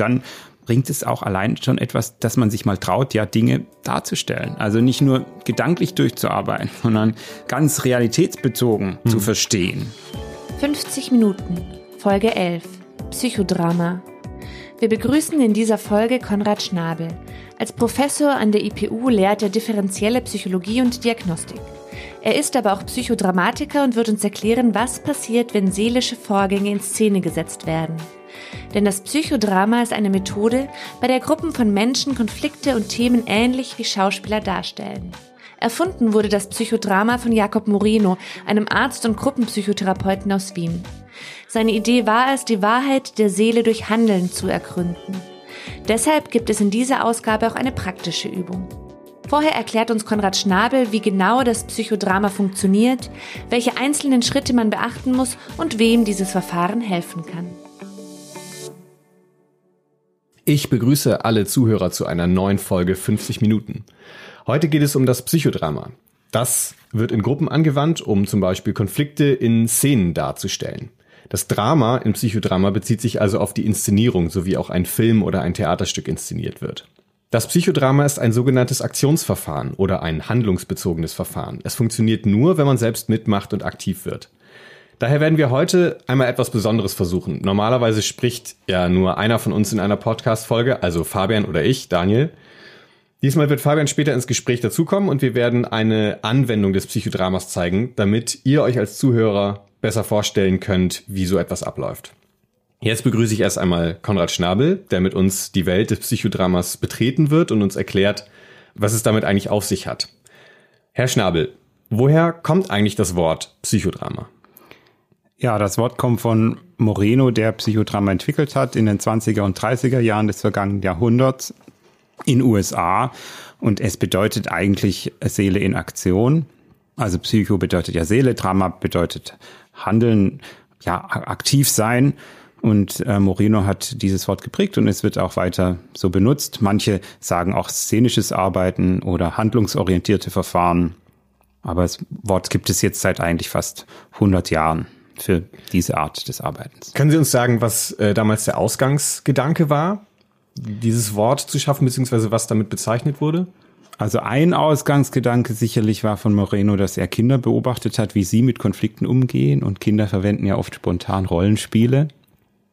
dann bringt es auch allein schon etwas, dass man sich mal traut, ja Dinge darzustellen. Also nicht nur gedanklich durchzuarbeiten, sondern ganz realitätsbezogen mhm. zu verstehen. 50 Minuten, Folge 11, Psychodrama. Wir begrüßen in dieser Folge Konrad Schnabel. Als Professor an der IPU lehrt er differenzielle Psychologie und Diagnostik. Er ist aber auch Psychodramatiker und wird uns erklären, was passiert, wenn seelische Vorgänge in Szene gesetzt werden. Denn das Psychodrama ist eine Methode, bei der Gruppen von Menschen Konflikte und Themen ähnlich wie Schauspieler darstellen. Erfunden wurde das Psychodrama von Jakob Moreno, einem Arzt und Gruppenpsychotherapeuten aus Wien. Seine Idee war es, die Wahrheit der Seele durch Handeln zu ergründen. Deshalb gibt es in dieser Ausgabe auch eine praktische Übung. Vorher erklärt uns Konrad Schnabel, wie genau das Psychodrama funktioniert, welche einzelnen Schritte man beachten muss und wem dieses Verfahren helfen kann. Ich begrüße alle Zuhörer zu einer neuen Folge 50 Minuten. Heute geht es um das Psychodrama. Das wird in Gruppen angewandt, um zum Beispiel Konflikte in Szenen darzustellen. Das Drama im Psychodrama bezieht sich also auf die Inszenierung, so wie auch ein Film oder ein Theaterstück inszeniert wird. Das Psychodrama ist ein sogenanntes Aktionsverfahren oder ein handlungsbezogenes Verfahren. Es funktioniert nur, wenn man selbst mitmacht und aktiv wird. Daher werden wir heute einmal etwas Besonderes versuchen. Normalerweise spricht ja nur einer von uns in einer Podcast-Folge, also Fabian oder ich, Daniel. Diesmal wird Fabian später ins Gespräch dazukommen und wir werden eine Anwendung des Psychodramas zeigen, damit ihr euch als Zuhörer besser vorstellen könnt, wie so etwas abläuft. Jetzt begrüße ich erst einmal Konrad Schnabel, der mit uns die Welt des Psychodramas betreten wird und uns erklärt, was es damit eigentlich auf sich hat. Herr Schnabel, woher kommt eigentlich das Wort Psychodrama? Ja, das Wort kommt von Moreno, der Psychodrama entwickelt hat in den 20er und 30er Jahren des vergangenen Jahrhunderts in USA. Und es bedeutet eigentlich Seele in Aktion. Also Psycho bedeutet ja Seele, Drama bedeutet Handeln, ja, aktiv sein. Und äh, Moreno hat dieses Wort geprägt und es wird auch weiter so benutzt. Manche sagen auch szenisches Arbeiten oder handlungsorientierte Verfahren. Aber das Wort gibt es jetzt seit eigentlich fast 100 Jahren für diese Art des Arbeitens. Können Sie uns sagen, was äh, damals der Ausgangsgedanke war, dieses Wort zu schaffen, beziehungsweise was damit bezeichnet wurde? Also ein Ausgangsgedanke sicherlich war von Moreno, dass er Kinder beobachtet hat, wie sie mit Konflikten umgehen. Und Kinder verwenden ja oft spontan Rollenspiele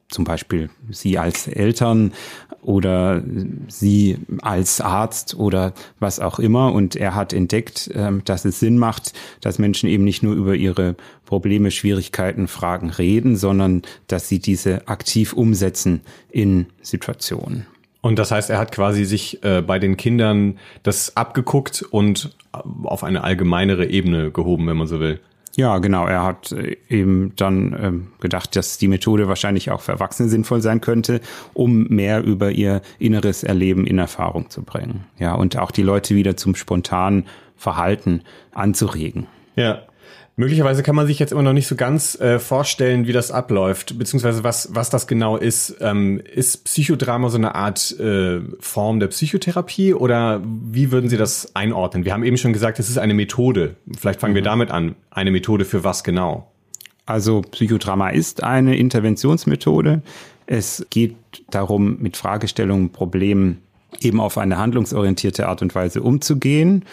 zum Beispiel Sie als Eltern oder Sie als Arzt oder was auch immer. Und er hat entdeckt, ähm, dass es Sinn macht, dass Menschen eben nicht nur über ihre Probleme, Schwierigkeiten, Fragen reden, sondern dass sie diese aktiv umsetzen in Situationen. Und das heißt, er hat quasi sich äh, bei den Kindern das abgeguckt und auf eine allgemeinere Ebene gehoben, wenn man so will. Ja, genau. Er hat äh, eben dann ähm, gedacht, dass die Methode wahrscheinlich auch für Erwachsene sinnvoll sein könnte, um mehr über ihr inneres Erleben in Erfahrung zu bringen. Ja, und auch die Leute wieder zum spontanen Verhalten anzuregen. Ja. Möglicherweise kann man sich jetzt immer noch nicht so ganz äh, vorstellen, wie das abläuft, beziehungsweise was, was das genau ist. Ähm, ist Psychodrama so eine Art äh, Form der Psychotherapie oder wie würden Sie das einordnen? Wir haben eben schon gesagt, es ist eine Methode. Vielleicht fangen mhm. wir damit an. Eine Methode für was genau? Also Psychodrama ist eine Interventionsmethode. Es geht darum, mit Fragestellungen, Problemen eben auf eine handlungsorientierte Art und Weise umzugehen.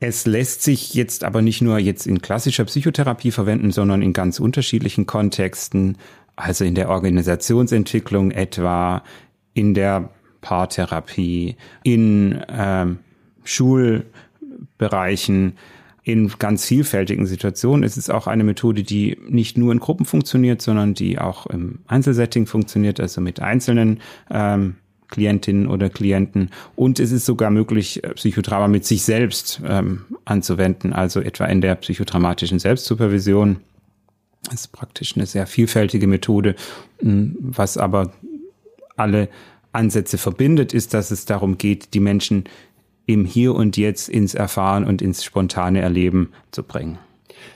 Es lässt sich jetzt aber nicht nur jetzt in klassischer Psychotherapie verwenden, sondern in ganz unterschiedlichen Kontexten, also in der Organisationsentwicklung etwa, in der Paartherapie, in ähm, Schulbereichen, in ganz vielfältigen Situationen. Es ist auch eine Methode, die nicht nur in Gruppen funktioniert, sondern die auch im Einzelsetting funktioniert, also mit einzelnen ähm, Klientinnen oder Klienten. Und es ist sogar möglich, äh, Psychodrama mit sich selbst ähm, anzuwenden, also etwa in der psychodramatischen Selbstsupervision. Das ist praktisch eine sehr vielfältige Methode, was aber alle Ansätze verbindet, ist, dass es darum geht, die Menschen im Hier und Jetzt ins Erfahren und ins spontane Erleben zu bringen.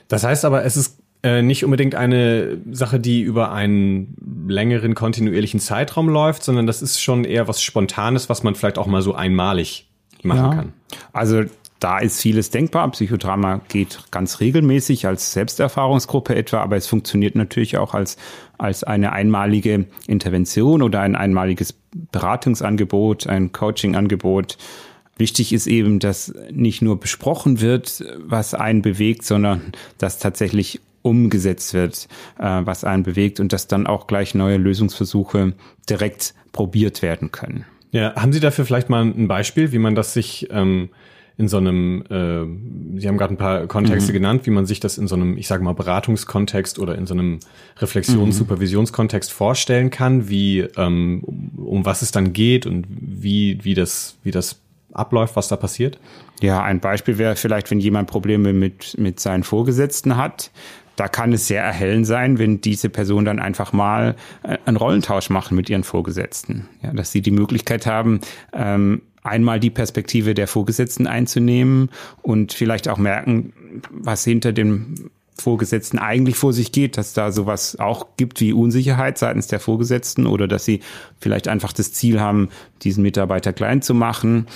Das heißt aber, es ist äh, nicht unbedingt eine Sache, die über einen längeren kontinuierlichen Zeitraum läuft, sondern das ist schon eher was Spontanes, was man vielleicht auch mal so einmalig machen ja. kann. Also da ist vieles denkbar. Psychodrama geht ganz regelmäßig als Selbsterfahrungsgruppe etwa, aber es funktioniert natürlich auch als, als eine einmalige Intervention oder ein einmaliges Beratungsangebot, ein Coachingangebot. Wichtig ist eben, dass nicht nur besprochen wird, was einen bewegt, sondern dass tatsächlich umgesetzt wird, äh, was einen bewegt und dass dann auch gleich neue Lösungsversuche direkt probiert werden können. Ja, haben Sie dafür vielleicht mal ein Beispiel, wie man das sich ähm, in so einem, äh, Sie haben gerade ein paar Kontexte mhm. genannt, wie man sich das in so einem, ich sage mal, Beratungskontext oder in so einem Reflexions-, mhm. Supervisionskontext vorstellen kann, wie ähm, um was es dann geht und wie, wie das, wie das abläuft, was da passiert? Ja, ein Beispiel wäre vielleicht, wenn jemand Probleme mit, mit seinen Vorgesetzten hat, da kann es sehr erhellend sein, wenn diese Person dann einfach mal äh, einen Rollentausch machen mit ihren Vorgesetzten. Ja, dass sie die Möglichkeit haben, ähm, einmal die Perspektive der Vorgesetzten einzunehmen und vielleicht auch merken, was hinter dem Vorgesetzten eigentlich vor sich geht, dass da sowas auch gibt wie Unsicherheit seitens der Vorgesetzten oder dass sie vielleicht einfach das Ziel haben, diesen Mitarbeiter klein zu machen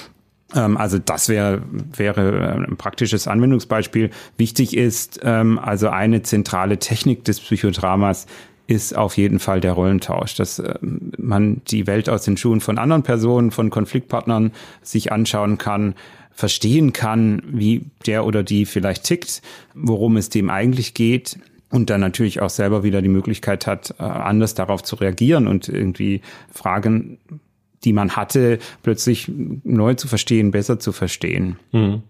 also das wäre, wäre äh, ein praktisches Anwendungsbeispiel. Wichtig ist ähm, also eine zentrale Technik des Psychodramas ist auf jeden Fall der Rollentausch, dass äh, man die Welt aus den Schuhen von anderen Personen, von Konfliktpartnern sich anschauen kann, verstehen kann, wie der oder die vielleicht tickt, worum es dem eigentlich geht und dann natürlich auch selber wieder die Möglichkeit hat, äh, anders darauf zu reagieren und irgendwie Fragen die man hatte, plötzlich neu zu verstehen, besser zu verstehen. Mhm.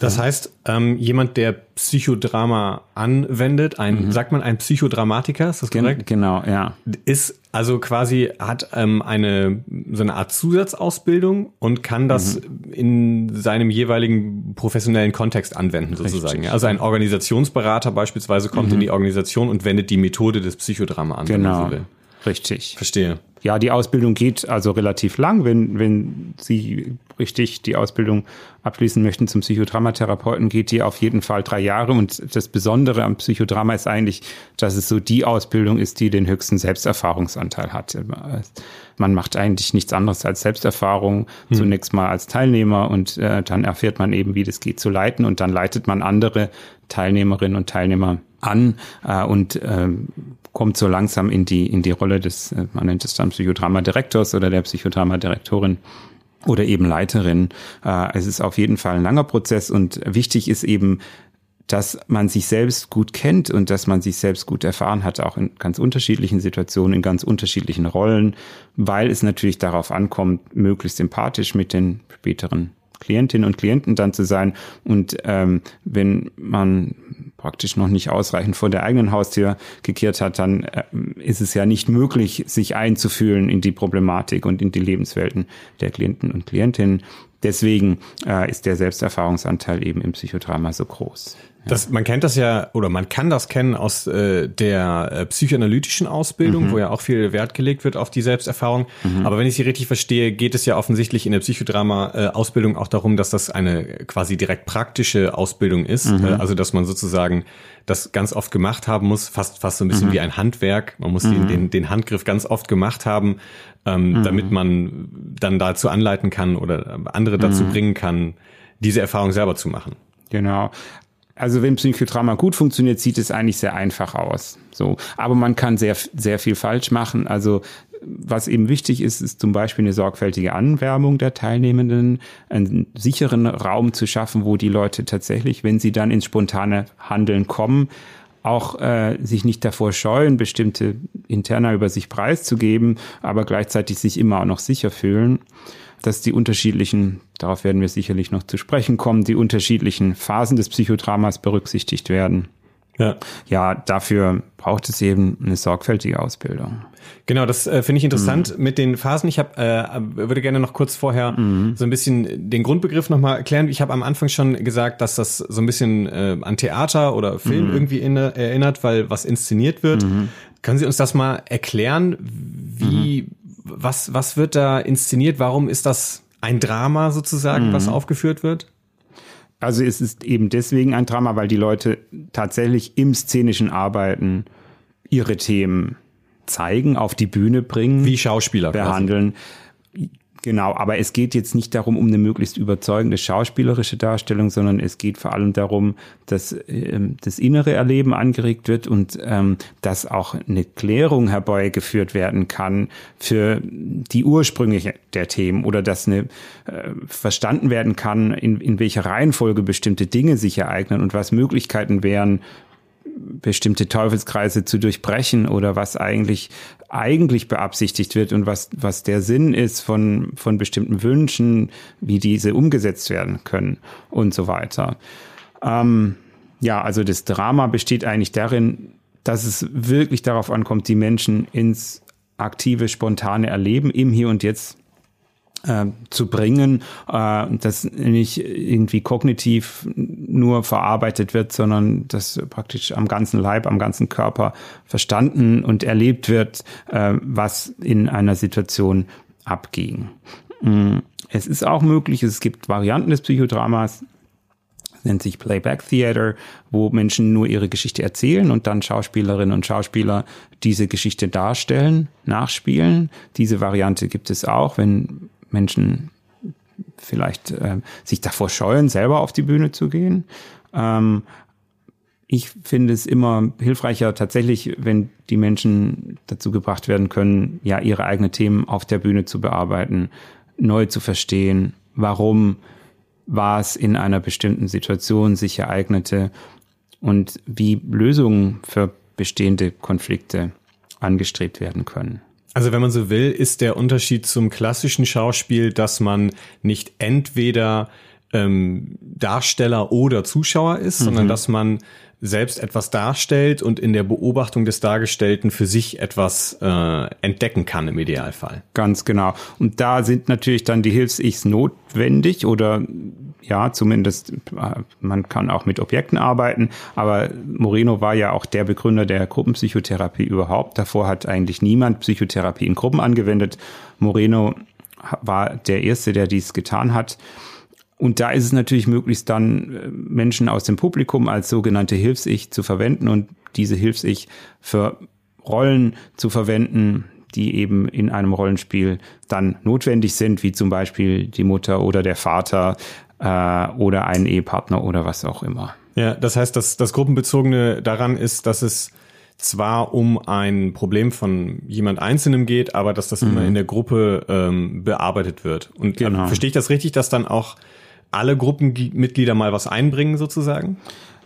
Das heißt, ähm, jemand, der Psychodrama anwendet, ein, mhm. sagt man ein Psychodramatiker, ist das korrekt? genau, ja. Ist also quasi, hat ähm, eine, so eine Art Zusatzausbildung und kann das mhm. in seinem jeweiligen professionellen Kontext anwenden, sozusagen. Richtig. Also ein Organisationsberater beispielsweise kommt mhm. in die Organisation und wendet die Methode des Psychodrama an, genau. Richtig. Verstehe. Ja, die Ausbildung geht also relativ lang, wenn, wenn Sie richtig die Ausbildung abschließen möchten zum Psychodramatherapeuten, geht die auf jeden Fall drei Jahre. Und das Besondere am Psychodrama ist eigentlich, dass es so die Ausbildung ist, die den höchsten Selbsterfahrungsanteil hat. Man macht eigentlich nichts anderes als Selbsterfahrung, hm. zunächst mal als Teilnehmer und äh, dann erfährt man eben, wie das geht zu leiten und dann leitet man andere Teilnehmerinnen und Teilnehmer an äh, und äh, kommt so langsam in die, in die Rolle des, äh, man nennt es dann Psychodrama-Direktors oder der Psychodrama-Direktorin oder eben Leiterin. Äh, es ist auf jeden Fall ein langer Prozess und wichtig ist eben, dass man sich selbst gut kennt und dass man sich selbst gut erfahren hat, auch in ganz unterschiedlichen Situationen, in ganz unterschiedlichen Rollen, weil es natürlich darauf ankommt, möglichst sympathisch mit den späteren Klientinnen und Klienten dann zu sein. Und ähm, wenn man praktisch noch nicht ausreichend vor der eigenen Haustür gekehrt hat, dann äh, ist es ja nicht möglich, sich einzufühlen in die Problematik und in die Lebenswelten der Klienten und Klientinnen. Deswegen äh, ist der Selbsterfahrungsanteil eben im Psychodrama so groß. Das, man kennt das ja, oder man kann das kennen aus äh, der äh, psychoanalytischen Ausbildung, mhm. wo ja auch viel Wert gelegt wird auf die Selbsterfahrung. Mhm. Aber wenn ich Sie richtig verstehe, geht es ja offensichtlich in der Psychodrama-Ausbildung äh, auch darum, dass das eine quasi direkt praktische Ausbildung ist. Mhm. Äh, also dass man sozusagen das ganz oft gemacht haben muss, fast fast so ein bisschen mhm. wie ein Handwerk. Man muss den, mhm. den, den Handgriff ganz oft gemacht haben, ähm, mhm. damit man dann dazu anleiten kann oder andere dazu bringen kann, diese Erfahrung selber zu machen. Genau. Also wenn Psychodrama gut funktioniert, sieht es eigentlich sehr einfach aus. So, aber man kann sehr sehr viel falsch machen. Also was eben wichtig ist, ist zum Beispiel eine sorgfältige Anwerbung der Teilnehmenden, einen sicheren Raum zu schaffen, wo die Leute tatsächlich, wenn sie dann ins spontane Handeln kommen, auch äh, sich nicht davor scheuen, bestimmte Interna über sich preiszugeben, aber gleichzeitig sich immer auch noch sicher fühlen dass die unterschiedlichen, darauf werden wir sicherlich noch zu sprechen kommen, die unterschiedlichen Phasen des Psychodramas berücksichtigt werden. Ja. ja, dafür braucht es eben eine sorgfältige Ausbildung. Genau, das äh, finde ich interessant mhm. mit den Phasen. Ich hab, äh, würde gerne noch kurz vorher mhm. so ein bisschen den Grundbegriff nochmal erklären. Ich habe am Anfang schon gesagt, dass das so ein bisschen äh, an Theater oder Film mhm. irgendwie in, erinnert, weil was inszeniert wird. Mhm. Können Sie uns das mal erklären, wie mhm was, was wird da inszeniert? Warum ist das ein Drama sozusagen, mhm. was aufgeführt wird? Also es ist eben deswegen ein Drama, weil die Leute tatsächlich im szenischen Arbeiten ihre Themen zeigen, auf die Bühne bringen. Wie Schauspieler. Behandeln. Quasi. Genau, aber es geht jetzt nicht darum, um eine möglichst überzeugende schauspielerische Darstellung, sondern es geht vor allem darum, dass ähm, das innere Erleben angeregt wird und ähm, dass auch eine Klärung herbeigeführt werden kann für die Ursprünge der Themen oder dass eine äh, verstanden werden kann, in, in welcher Reihenfolge bestimmte Dinge sich ereignen und was Möglichkeiten wären, bestimmte Teufelskreise zu durchbrechen oder was eigentlich eigentlich beabsichtigt wird und was was der Sinn ist von von bestimmten Wünschen, wie diese umgesetzt werden können und so weiter. Ähm, ja, also das Drama besteht eigentlich darin, dass es wirklich darauf ankommt, die Menschen ins aktive, spontane Erleben im Hier und Jetzt äh, zu bringen, äh, das nicht irgendwie kognitiv nur verarbeitet wird, sondern das praktisch am ganzen Leib, am ganzen Körper verstanden und erlebt wird, äh, was in einer Situation abging. Mm, es ist auch möglich, es gibt Varianten des Psychodramas, nennt sich Playback Theater, wo Menschen nur ihre Geschichte erzählen und dann Schauspielerinnen und Schauspieler diese Geschichte darstellen, nachspielen. Diese Variante gibt es auch, wenn Menschen vielleicht äh, sich davor scheuen, selber auf die Bühne zu gehen. Ähm, ich finde es immer hilfreicher tatsächlich, wenn die Menschen dazu gebracht werden können, ja, ihre eigenen Themen auf der Bühne zu bearbeiten, neu zu verstehen, warum war es in einer bestimmten Situation sich ereignete und wie Lösungen für bestehende Konflikte angestrebt werden können. Also wenn man so will, ist der Unterschied zum klassischen Schauspiel, dass man nicht entweder ähm, Darsteller oder Zuschauer ist, mhm. sondern dass man selbst etwas darstellt und in der Beobachtung des Dargestellten für sich etwas äh, entdecken kann im Idealfall. Ganz genau. Und da sind natürlich dann die Hilfs-Ichs notwendig oder ja, zumindest äh, man kann auch mit Objekten arbeiten, aber Moreno war ja auch der Begründer der Gruppenpsychotherapie überhaupt. Davor hat eigentlich niemand Psychotherapie in Gruppen angewendet. Moreno war der Erste, der dies getan hat. Und da ist es natürlich möglich, dann äh, Menschen aus dem Publikum als sogenannte Hilfs-Ich zu verwenden und diese Hilfs-Ich für Rollen zu verwenden, die eben in einem Rollenspiel dann notwendig sind, wie zum Beispiel die Mutter oder der Vater äh, oder ein Ehepartner oder was auch immer. Ja, das heißt, dass das Gruppenbezogene daran ist, dass es zwar um ein Problem von jemand Einzelnem geht, aber dass das mhm. immer in der Gruppe ähm, bearbeitet wird. Und genau. verstehe ich das richtig, dass dann auch alle Gruppenmitglieder mal was einbringen sozusagen?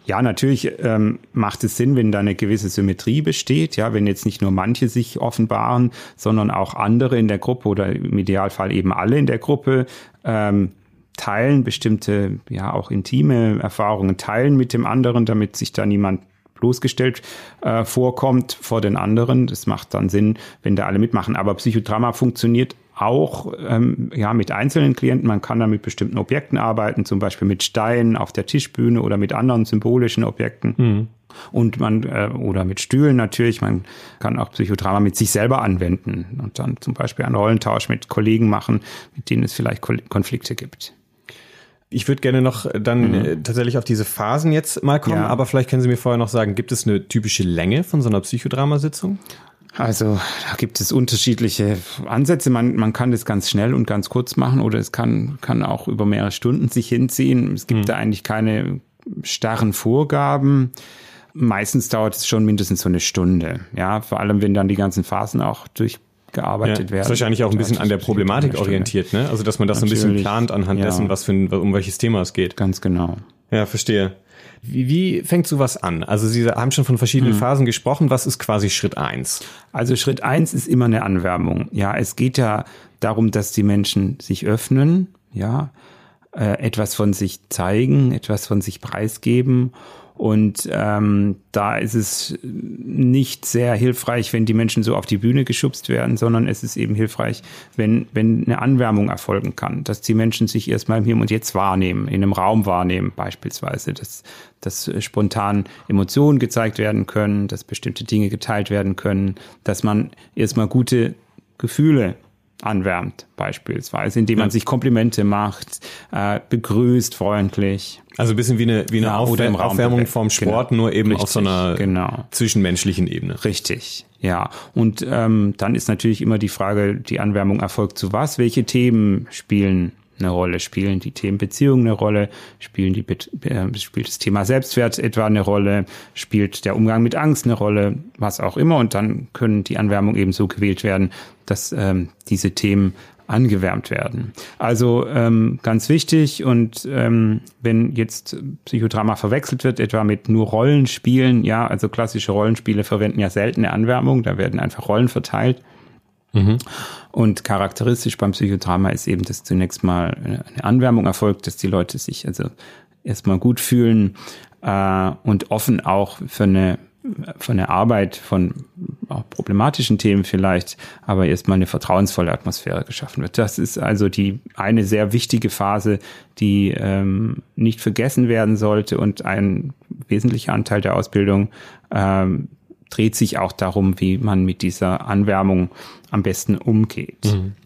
Ja, natürlich ähm, macht es Sinn, wenn da eine gewisse Symmetrie besteht. Ja, wenn jetzt nicht nur manche sich offenbaren, sondern auch andere in der Gruppe oder im Idealfall eben alle in der Gruppe ähm, teilen bestimmte, ja auch intime Erfahrungen teilen mit dem anderen, damit sich da niemand bloßgestellt äh, vorkommt vor den anderen. Das macht dann Sinn, wenn da alle mitmachen. Aber Psychodrama funktioniert auch ähm, ja mit einzelnen Klienten. Man kann da mit bestimmten Objekten arbeiten, zum Beispiel mit Steinen auf der Tischbühne oder mit anderen symbolischen Objekten. Mhm. Und man, äh, oder mit Stühlen natürlich, man kann auch Psychodrama mit sich selber anwenden und dann zum Beispiel einen Rollentausch mit Kollegen machen, mit denen es vielleicht Konflikte gibt. Ich würde gerne noch dann mhm. äh, tatsächlich auf diese Phasen jetzt mal kommen, ja. aber vielleicht können Sie mir vorher noch sagen, gibt es eine typische Länge von so einer Psychodramasitzung? Also da gibt es unterschiedliche Ansätze. Man, man kann das ganz schnell und ganz kurz machen oder es kann, kann auch über mehrere Stunden sich hinziehen. Es gibt mhm. da eigentlich keine starren Vorgaben. Meistens dauert es schon mindestens so eine Stunde. Ja, vor allem wenn dann die ganzen Phasen auch durchgearbeitet ja, werden. Das ist wahrscheinlich auch ein bisschen an der Problematik orientiert, ne? Also dass man das Natürlich. so ein bisschen plant anhand ja. dessen, was für ein, um welches Thema es geht. Ganz genau. Ja, verstehe. Wie, wie fängt sowas an? Also Sie haben schon von verschiedenen mhm. Phasen gesprochen. Was ist quasi Schritt eins? Also Schritt eins ist immer eine Anwärmung. Ja, es geht ja darum, dass die Menschen sich öffnen, ja, äh, etwas von sich zeigen, etwas von sich preisgeben und ähm, da ist es nicht sehr hilfreich, wenn die Menschen so auf die Bühne geschubst werden, sondern es ist eben hilfreich, wenn, wenn eine Anwärmung erfolgen kann, dass die Menschen sich erstmal im Hier und Jetzt wahrnehmen, in einem Raum wahrnehmen beispielsweise, dass, dass spontan Emotionen gezeigt werden können, dass bestimmte Dinge geteilt werden können, dass man erstmal gute Gefühle anwärmt, beispielsweise, indem man sich Komplimente macht, äh, begrüßt freundlich. Also ein bisschen wie eine, wie eine Ja, Aufwär oder im Raum Aufwärmung bewegt. vom Sport, Genau. nur eben auf Richtig, so einer genau. zwischenmenschlichen Ebene. Richtig, ja. Und ähm, dann ist natürlich immer die Frage, die Anwärmung erfolgt zu was? Welche Themen spielen eine Rolle? Spielen die Themen Beziehung eine Rolle? Spielen die, äh, spielt das Thema Selbstwert etwa eine Rolle? Spielt der Umgang mit Angst eine Rolle? Was auch immer. Und dann können die Anwärmung eben so gewählt werden, dass ähm, diese Themen angewärmt werden. Also ähm, ganz wichtig und ähm, wenn jetzt Psychodrama verwechselt wird, etwa mit nur Rollenspielen, ja, also klassische Rollenspiele verwenden ja selten eine Anwärmung, da werden einfach Rollen verteilt. Und charakteristisch beim Psychodrama ist eben, dass zunächst mal eine Anwärmung erfolgt, dass die Leute sich also erstmal gut fühlen äh, und offen auch für eine für eine Arbeit von problematischen Themen vielleicht, aber erstmal eine vertrauensvolle Atmosphäre geschaffen wird. Das ist also die eine sehr wichtige Phase, die ähm, nicht vergessen werden sollte und ein wesentlicher Anteil der Ausbildung ähm, dreht sich auch darum, wie man mit dieser Anwärmung am besten umgeht.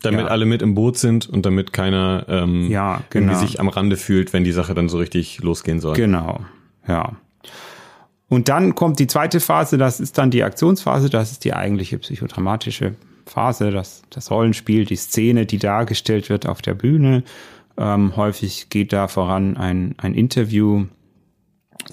Damit Ja. alle mit im Boot sind und damit keiner ähm, Ja, genau. irgendwie sich am Rande fühlt, wenn die Sache dann so richtig losgehen soll. Genau, ja. Und dann kommt die zweite Phase, das ist dann die Aktionsphase, das ist die eigentliche psychodramatische Phase, das, das Rollenspiel, die Szene, die dargestellt wird auf der Bühne. Ähm, häufig geht da voran ein, ein Interview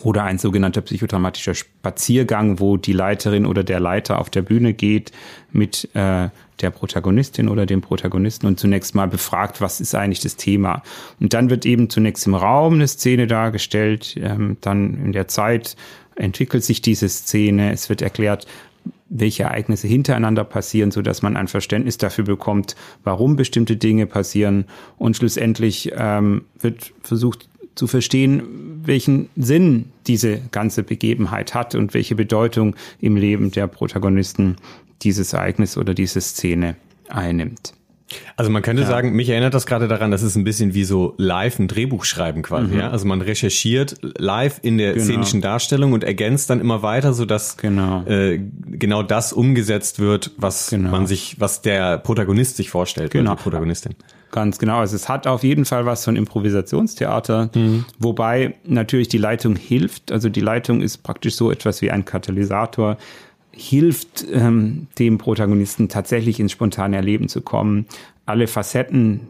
oder ein sogenannter psychodramatischer Spaziergang, wo die Leiterin oder der Leiter auf der Bühne geht mit äh, der Protagonistin oder dem Protagonisten und zunächst mal befragt, was ist eigentlich das Thema. Und dann wird eben zunächst im Raum eine Szene dargestellt, ähm, dann in der Zeit entwickelt sich diese Szene, es wird erklärt, welche Ereignisse hintereinander passieren, so dass man ein Verständnis dafür bekommt, warum bestimmte Dinge passieren. Und schlussendlich ähm, wird versucht zu verstehen, welchen Sinn diese ganze Begebenheit hat und welche Bedeutung im Leben der Protagonisten dieses Ereignis oder diese Szene einnimmt. Also man könnte sagen, mich erinnert das gerade daran, das ist ein bisschen wie so live ein Drehbuch schreiben quasi. Ja? Also man recherchiert live in der Mhm. Genau. szenischen Darstellung und ergänzt dann immer weiter, sodass Genau. äh, genau das umgesetzt wird, was Genau. man sich, was der Protagonist sich vorstellt Genau. oder die Protagonistin. Ganz genau. Also es hat auf jeden Fall was von Improvisationstheater, wobei natürlich die Leitung hilft. Also die Leitung ist praktisch so etwas wie ein Katalysator, hilft ähm, dem Protagonisten tatsächlich ins spontane Erleben zu kommen, alle Facetten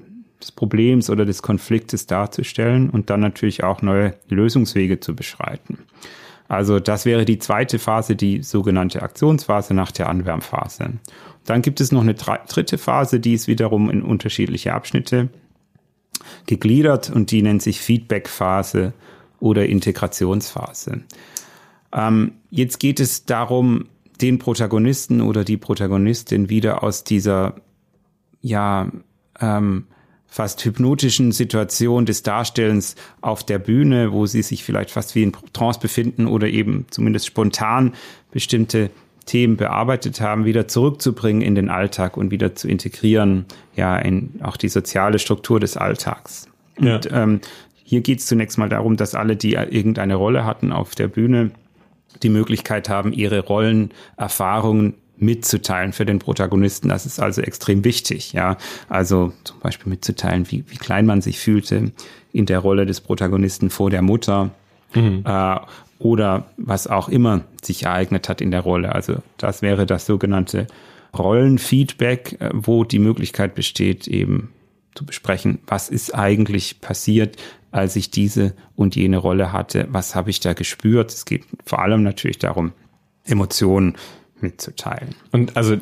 des Problems oder des Konfliktes darzustellen und dann natürlich auch neue Lösungswege zu beschreiten. Also das wäre die zweite Phase, die sogenannte Aktionsphase nach der Anwärmphase. Dann gibt es noch eine dritte Phase, die ist wiederum in unterschiedliche Abschnitte gegliedert und die nennt sich Feedback-Phase oder Integrationsphase. Ähm, jetzt geht es darum, den Protagonisten oder die Protagonistin wieder aus dieser ja ähm, fast hypnotischen Situation des Darstellens auf der Bühne, wo sie sich vielleicht fast wie in Trance befinden oder eben zumindest spontan bestimmte Themen bearbeitet haben, wieder zurückzubringen in den Alltag und wieder zu integrieren, ja, in auch die soziale Struktur des Alltags. Ja. Und ähm, hier geht es zunächst mal darum, dass alle, die irgendeine Rolle hatten auf der Bühne, die Möglichkeit haben, ihre Rollenerfahrungen mitzuteilen für den Protagonisten. Das ist also extrem wichtig, ja. Also zum Beispiel mitzuteilen, wie, wie klein man sich fühlte in der Rolle des Protagonisten vor der Mutter äh, oder was auch immer sich ereignet hat in der Rolle. Also das wäre das sogenannte Rollenfeedback, äh, wo die Möglichkeit besteht, eben zu besprechen, was ist eigentlich passiert, als ich diese und jene Rolle hatte, was habe ich da gespürt. Es geht vor allem natürlich darum, Emotionen mitzuteilen. Und also äh,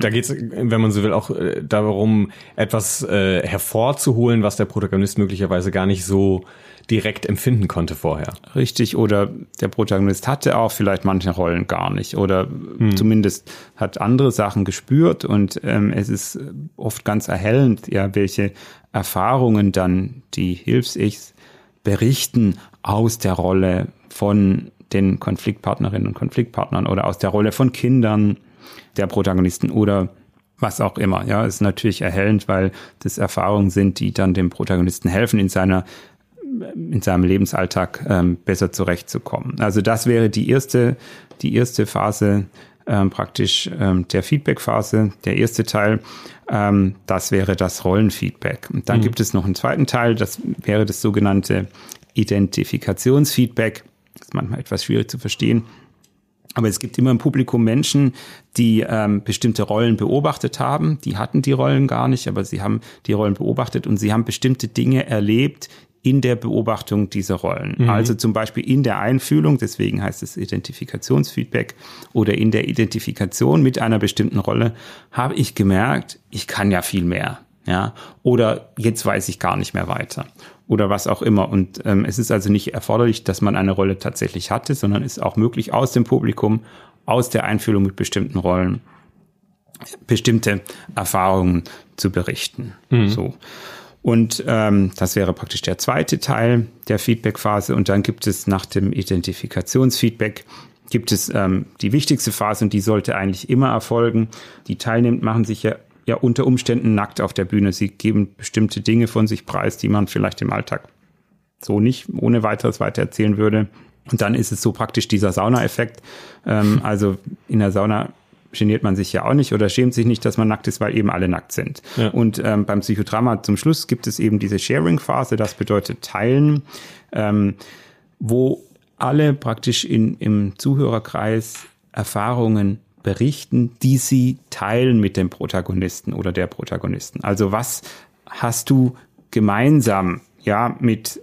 da geht es, wenn man so will, auch äh, darum, etwas äh, hervorzuholen, was der Protagonist möglicherweise gar nicht so direkt empfinden konnte vorher. Richtig, oder der Protagonist hatte auch vielleicht manche Rollen gar nicht oder zumindest hat andere Sachen gespürt und ähm, es ist oft ganz erhellend, ja, welche Erfahrungen dann die Hilfs-Ichs berichten aus der Rolle von den Konfliktpartnerinnen und Konfliktpartnern oder aus der Rolle von Kindern der Protagonisten oder was auch immer. Ja, ist natürlich erhellend, weil das Erfahrungen sind, die dann dem Protagonisten helfen, in seiner in seinem Lebensalltag ähm, besser zurechtzukommen. Also das wäre die erste, die erste Phase ähm, praktisch ähm, der Feedback-Phase, der erste Teil. Ähm, das wäre das Rollenfeedback. Und dann mhm. gibt es noch einen zweiten Teil, das wäre das sogenannte Identifikationsfeedback. Das ist manchmal etwas schwierig zu verstehen. Aber es gibt immer im Publikum Menschen, die ähm, bestimmte Rollen beobachtet haben. Die hatten die Rollen gar nicht, aber sie haben die Rollen beobachtet und sie haben bestimmte Dinge erlebt in der Beobachtung dieser Rollen. Mhm. Also zum Beispiel in der Einfühlung, deswegen heißt es Identifikationsfeedback, oder in der Identifikation mit einer bestimmten Rolle habe ich gemerkt, ich kann ja viel mehr. Ja, oder jetzt weiß ich gar nicht mehr weiter oder was auch immer. Und ähm, es ist also nicht erforderlich, dass man eine Rolle tatsächlich hatte, sondern es ist auch möglich, aus dem Publikum, aus der Einfühlung mit bestimmten Rollen, bestimmte Erfahrungen zu berichten. Mhm. So. Und ähm, das wäre praktisch der zweite Teil der Feedback-Phase. Und dann gibt es nach dem Identifikationsfeedback gibt es ähm, die wichtigste Phase und die sollte eigentlich immer erfolgen. Die Teilnehmer machen sich ja ja unter Umständen nackt auf der Bühne. Sie geben bestimmte Dinge von sich preis, die man vielleicht im Alltag so nicht ohne weiteres weiter erzählen würde. Und dann ist es so praktisch dieser Sauna-Effekt. Ähm, also in der Sauna geniert man sich ja auch nicht oder schämt sich nicht, dass man nackt ist, weil eben alle nackt sind. Ja. Und ähm, beim Psychodrama zum Schluss gibt es eben diese Sharing-Phase, das bedeutet Teilen, ähm, wo alle praktisch in, im Zuhörerkreis Erfahrungen berichten, die sie teilen mit dem Protagonisten oder der Protagonisten. Also was hast du gemeinsam, ja, mit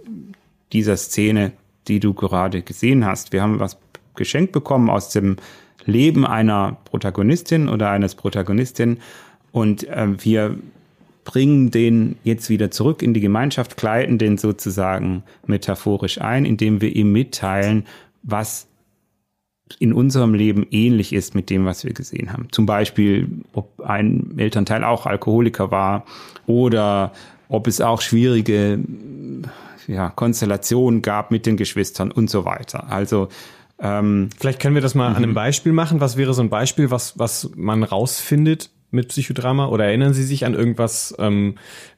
dieser Szene, die du gerade gesehen hast? Wir haben was geschenkt bekommen aus dem Leben einer Protagonistin oder eines Protagonistin und äh, wir bringen den jetzt wieder zurück in die Gemeinschaft, kleiden den sozusagen metaphorisch ein, indem wir ihm mitteilen, was in unserem Leben ähnlich ist mit dem, was wir gesehen haben. Zum Beispiel, ob ein Elternteil auch Alkoholiker war oder ob es auch schwierige ja, Konstellationen gab mit den Geschwistern und so weiter. Also ähm, vielleicht können wir das mal an einem mhm. Beispiel machen. Was wäre so ein Beispiel, was was man rausfindet mit Psychodrama? Oder erinnern Sie sich an irgendwas ähm,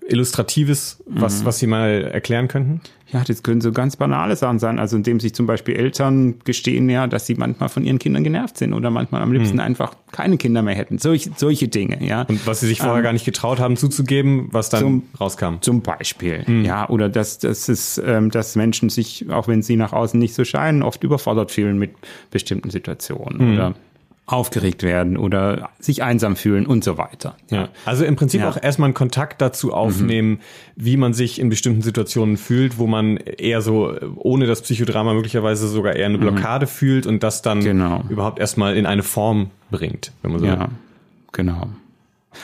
Illustratives, was, mhm. was Sie mal erklären könnten? Ja, das können so ganz banale Sachen sein. Also indem sich zum Beispiel Eltern gestehen ja, dass sie manchmal von ihren Kindern genervt sind oder manchmal am liebsten mhm. einfach keine Kinder mehr hätten. Solche, solche Dinge, ja. Und was sie sich vorher ähm, gar nicht getraut haben zuzugeben, was dann zum, rauskam. Zum Beispiel, mhm. ja. Oder dass, dass, es, ähm, dass Menschen sich, auch wenn sie nach außen nicht so scheinen, oft überfordert fühlen mit bestimmten Situationen. Mhm. Oder aufgeregt werden oder sich einsam fühlen und so weiter. Ja. Also im Prinzip ja. auch erstmal einen Kontakt dazu aufnehmen, mhm. wie man sich in bestimmten Situationen fühlt, wo man eher so ohne das Psychodrama möglicherweise sogar eher eine mhm. Blockade mhm. fühlt und das dann genau. überhaupt erstmal in eine Form bringt, wenn man so Ja, genau.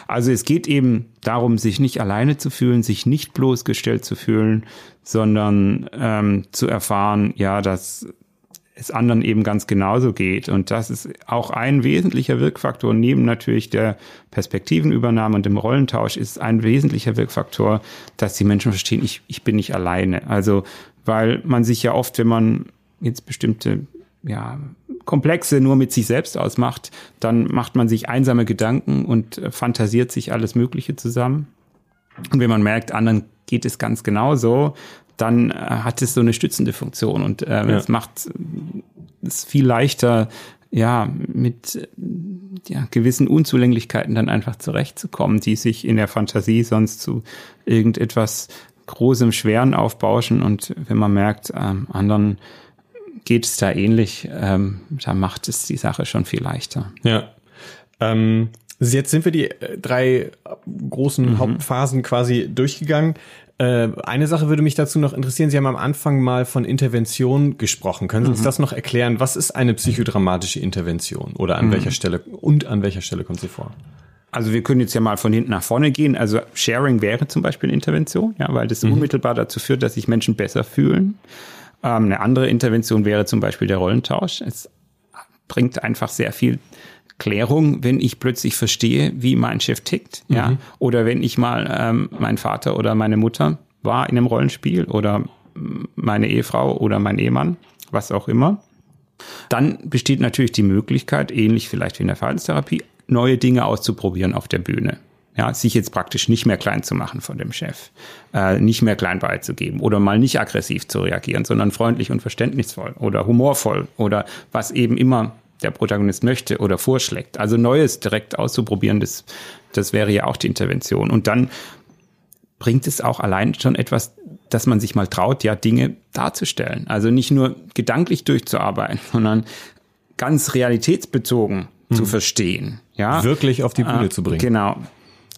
Also es geht eben darum, sich nicht alleine zu fühlen, sich nicht bloßgestellt zu fühlen, sondern ähm, zu erfahren, ja, dass es anderen eben ganz genauso geht. Und das ist auch ein wesentlicher Wirkfaktor, neben natürlich der Perspektivenübernahme und dem Rollentausch, ist ein wesentlicher Wirkfaktor, dass die Menschen verstehen, ich, ich bin nicht alleine. Also, weil man sich ja oft, wenn man jetzt bestimmte ja, Komplexe nur mit sich selbst ausmacht, dann macht man sich einsame Gedanken und fantasiert sich alles Mögliche zusammen. Und wenn man merkt, anderen geht es ganz genauso, dann äh, hat es so eine stützende Funktion und äh, ja. es macht es viel leichter, ja, mit ja, gewissen Unzulänglichkeiten dann einfach zurechtzukommen, die sich in der Fantasie sonst zu irgendetwas Großem, Schweren aufbauschen. Und wenn man merkt, ähm, anderen geht es da ähnlich, ähm, da macht es die Sache schon viel leichter. Ja. Ähm, jetzt sind wir die äh, drei großen mhm. Hauptphasen quasi durchgegangen. Äh, eine Sache würde mich dazu noch interessieren. Sie haben am Anfang mal von Intervention gesprochen. Können Sie uns mhm. das noch erklären? Was ist eine psychodramatische Intervention? Oder an mhm. welcher Stelle und an welcher Stelle kommt sie vor? Also wir können jetzt ja mal von hinten nach vorne gehen. Also Sharing wäre zum Beispiel eine Intervention, ja, weil das mhm. unmittelbar dazu führt, dass sich Menschen besser fühlen. Ähm, eine andere Intervention wäre zum Beispiel der Rollentausch. Es bringt einfach sehr viel Klärung, wenn ich plötzlich verstehe, wie mein Chef tickt, mhm. ja, oder wenn ich mal ähm, mein Vater oder meine Mutter war in einem Rollenspiel oder meine Ehefrau oder mein Ehemann, was auch immer. Dann besteht natürlich die Möglichkeit, ähnlich vielleicht wie in der Verhaltenstherapie, neue Dinge auszuprobieren auf der Bühne. Ja, sich jetzt praktisch nicht mehr klein zu machen von dem Chef, äh, nicht mehr klein beizugeben oder mal nicht aggressiv zu reagieren, sondern freundlich und verständnisvoll oder humorvoll oder was eben immer der Protagonist möchte oder vorschlägt. Also Neues direkt auszuprobieren, das, das wäre ja auch die Intervention. Und dann bringt es auch allein schon etwas, dass man sich mal traut, ja, Dinge darzustellen. Also nicht nur gedanklich durchzuarbeiten, sondern ganz realitätsbezogen hm. zu verstehen. Ja? Wirklich auf die Bühne äh, zu bringen. Genau.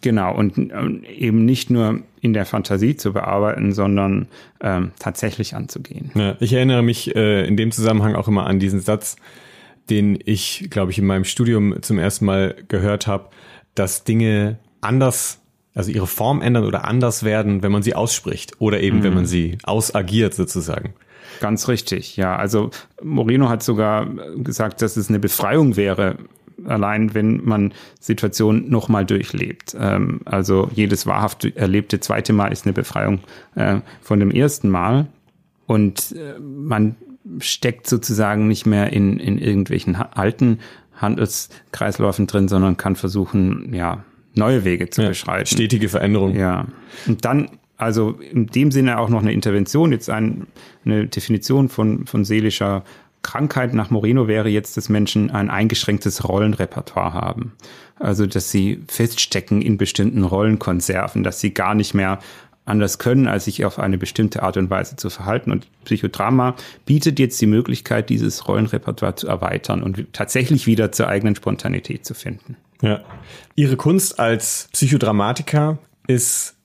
Genau, und eben nicht nur in der Fantasie zu bearbeiten, sondern ähm, tatsächlich anzugehen. Ja, ich erinnere mich äh, in dem Zusammenhang auch immer an diesen Satz, den ich, glaube ich, in meinem Studium zum ersten Mal gehört habe, dass Dinge anders, also ihre Form ändern oder anders werden, wenn man sie ausspricht oder eben mhm. wenn man sie ausagiert sozusagen. Ganz richtig, ja. Also Moreno hat sogar gesagt, dass es eine Befreiung wäre, allein wenn man Situationen nochmal durchlebt. Ähm, also jedes wahrhaft erlebte zweite Mal ist eine Befreiung äh, von dem ersten Mal. Und äh, man steckt sozusagen nicht mehr in, in irgendwelchen alten Handelskreisläufen drin, sondern kann versuchen, ja, neue Wege zu ja, beschreiten. Stetige Veränderung. Ja. Und dann, also in dem Sinne auch noch eine Intervention, jetzt ein, eine Definition von, von seelischer Krankheit nach Moreno wäre jetzt, dass Menschen ein eingeschränktes Rollenrepertoire haben. Also, dass sie feststecken in bestimmten Rollenkonserven, dass sie gar nicht mehr anders können, als sich auf eine bestimmte Art und Weise zu verhalten. Und Psychodrama bietet jetzt die Möglichkeit, dieses Rollenrepertoire zu erweitern und tatsächlich wieder zur eigenen Spontanität zu finden. Ja. Ihre Kunst als Psychodramatiker ist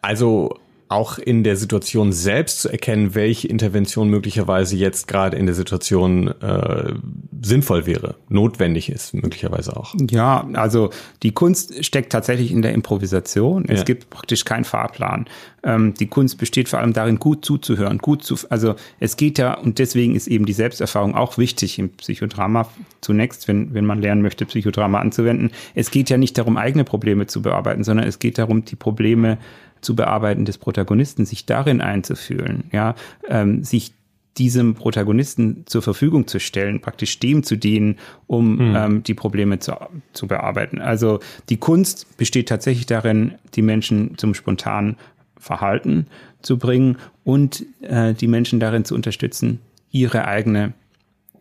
also auch in der Situation selbst zu erkennen, welche Intervention möglicherweise jetzt gerade in der Situation äh, sinnvoll wäre, notwendig ist, möglicherweise auch. Ja, also die Kunst steckt tatsächlich in der Improvisation. Es ja. gibt praktisch keinen Fahrplan. Ähm, die Kunst besteht vor allem darin, gut zuzuhören, gut zu, also es geht ja, und deswegen ist eben die Selbsterfahrung auch wichtig im Psychodrama zunächst, wenn, wenn man lernen möchte, Psychodrama anzuwenden. Es geht ja nicht darum, eigene Probleme zu bearbeiten, sondern es geht darum, die Probleme zu bearbeiten des Protagonisten, sich darin einzufühlen, ja, ähm, sich diesem Protagonisten zur Verfügung zu stellen, praktisch dem zu dienen, um hm. ähm, die Probleme zu, zu bearbeiten. Also die Kunst besteht tatsächlich darin, die Menschen zum spontanen Verhalten zu bringen und äh, die Menschen darin zu unterstützen, ihre eigene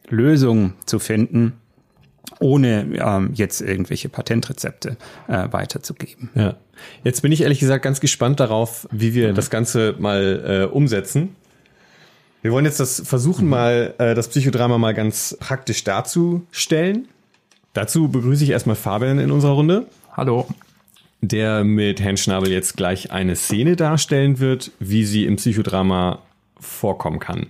Lösung zu finden, ohne ähm, jetzt irgendwelche Patentrezepte äh, weiterzugeben. Ja. Jetzt bin ich ehrlich gesagt ganz gespannt darauf, wie wir mhm. das Ganze mal äh, umsetzen. Wir wollen jetzt das versuchen, mhm. mal äh, das Psychodrama mal ganz praktisch darzustellen. Dazu begrüße ich erstmal Fabian in unserer Runde. Hallo. Der mit Herrn Schnabel jetzt gleich eine Szene darstellen wird, wie sie im Psychodrama vorkommen kann.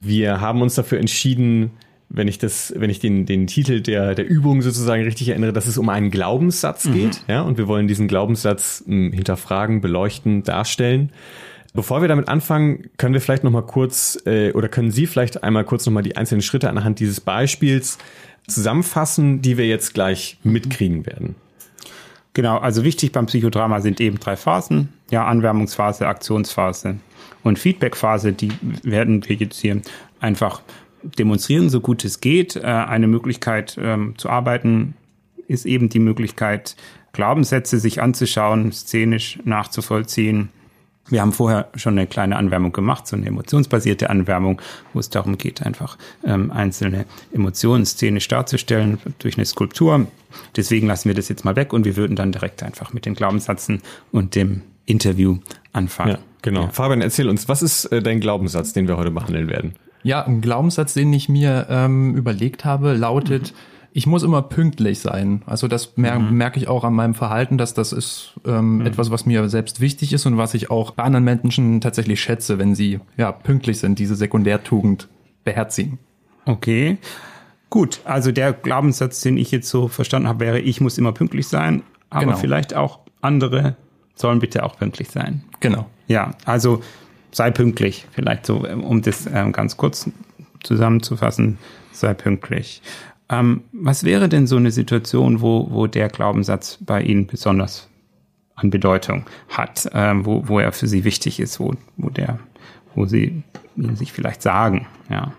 Wir haben uns dafür entschieden, wenn ich das, wenn ich den, den Titel der, der Übung sozusagen richtig erinnere, dass es um einen Glaubenssatz mhm. geht, ja, und wir wollen diesen Glaubenssatz m, hm, hinterfragen, beleuchten, darstellen. Bevor wir damit anfangen, können wir vielleicht noch mal kurz äh, oder können Sie vielleicht einmal kurz noch mal die einzelnen Schritte anhand dieses Beispiels zusammenfassen, die wir jetzt gleich mitkriegen werden. Genau, also wichtig beim Psychodrama sind eben drei Phasen, ja, Anwärmungsphase, Aktionsphase und Feedbackphase, die werden wir jetzt hier einfach demonstrieren, so gut es geht. Äh, eine Möglichkeit ähm, zu arbeiten ist eben die Möglichkeit, Glaubenssätze sich anzuschauen, szenisch nachzuvollziehen. Wir haben vorher schon eine kleine Anwärmung gemacht, so eine emotionsbasierte Anwärmung, wo es darum geht, einfach ähm, einzelne Emotionen szenisch darzustellen durch eine Skulptur. Deswegen lassen wir das jetzt mal weg und wir würden dann direkt einfach mit den Glaubenssätzen und dem Interview anfangen. Ja, genau. Ja. Fabian, erzähl uns, was ist äh, dein Glaubenssatz, den wir heute behandeln werden? Ja, ein Glaubenssatz, den ich mir ähm, überlegt habe, lautet, mhm. ich muss immer pünktlich sein. Also das mer mhm. merke ich auch an meinem Verhalten, dass das ist ähm, mhm. etwas, was mir selbst wichtig ist und was ich auch bei anderen Menschen tatsächlich schätze, wenn sie ja pünktlich sind, diese Sekundärtugend beherzigen. Okay. Gut, also der Glaubenssatz, den ich jetzt so verstanden habe, wäre, ich muss immer pünktlich sein, aber genau. vielleicht auch andere sollen bitte auch pünktlich sein. Genau. Ja, also sei pünktlich, vielleicht so, um das ähm, ganz kurz zusammenzufassen, sei pünktlich. Ähm, was wäre denn so eine Situation, wo, wo der Glaubenssatz bei Ihnen besonders an Bedeutung hat, ähm, wo, wo er für Sie wichtig ist, wo, wo der, wo Sie ihn sich vielleicht sagen, ja?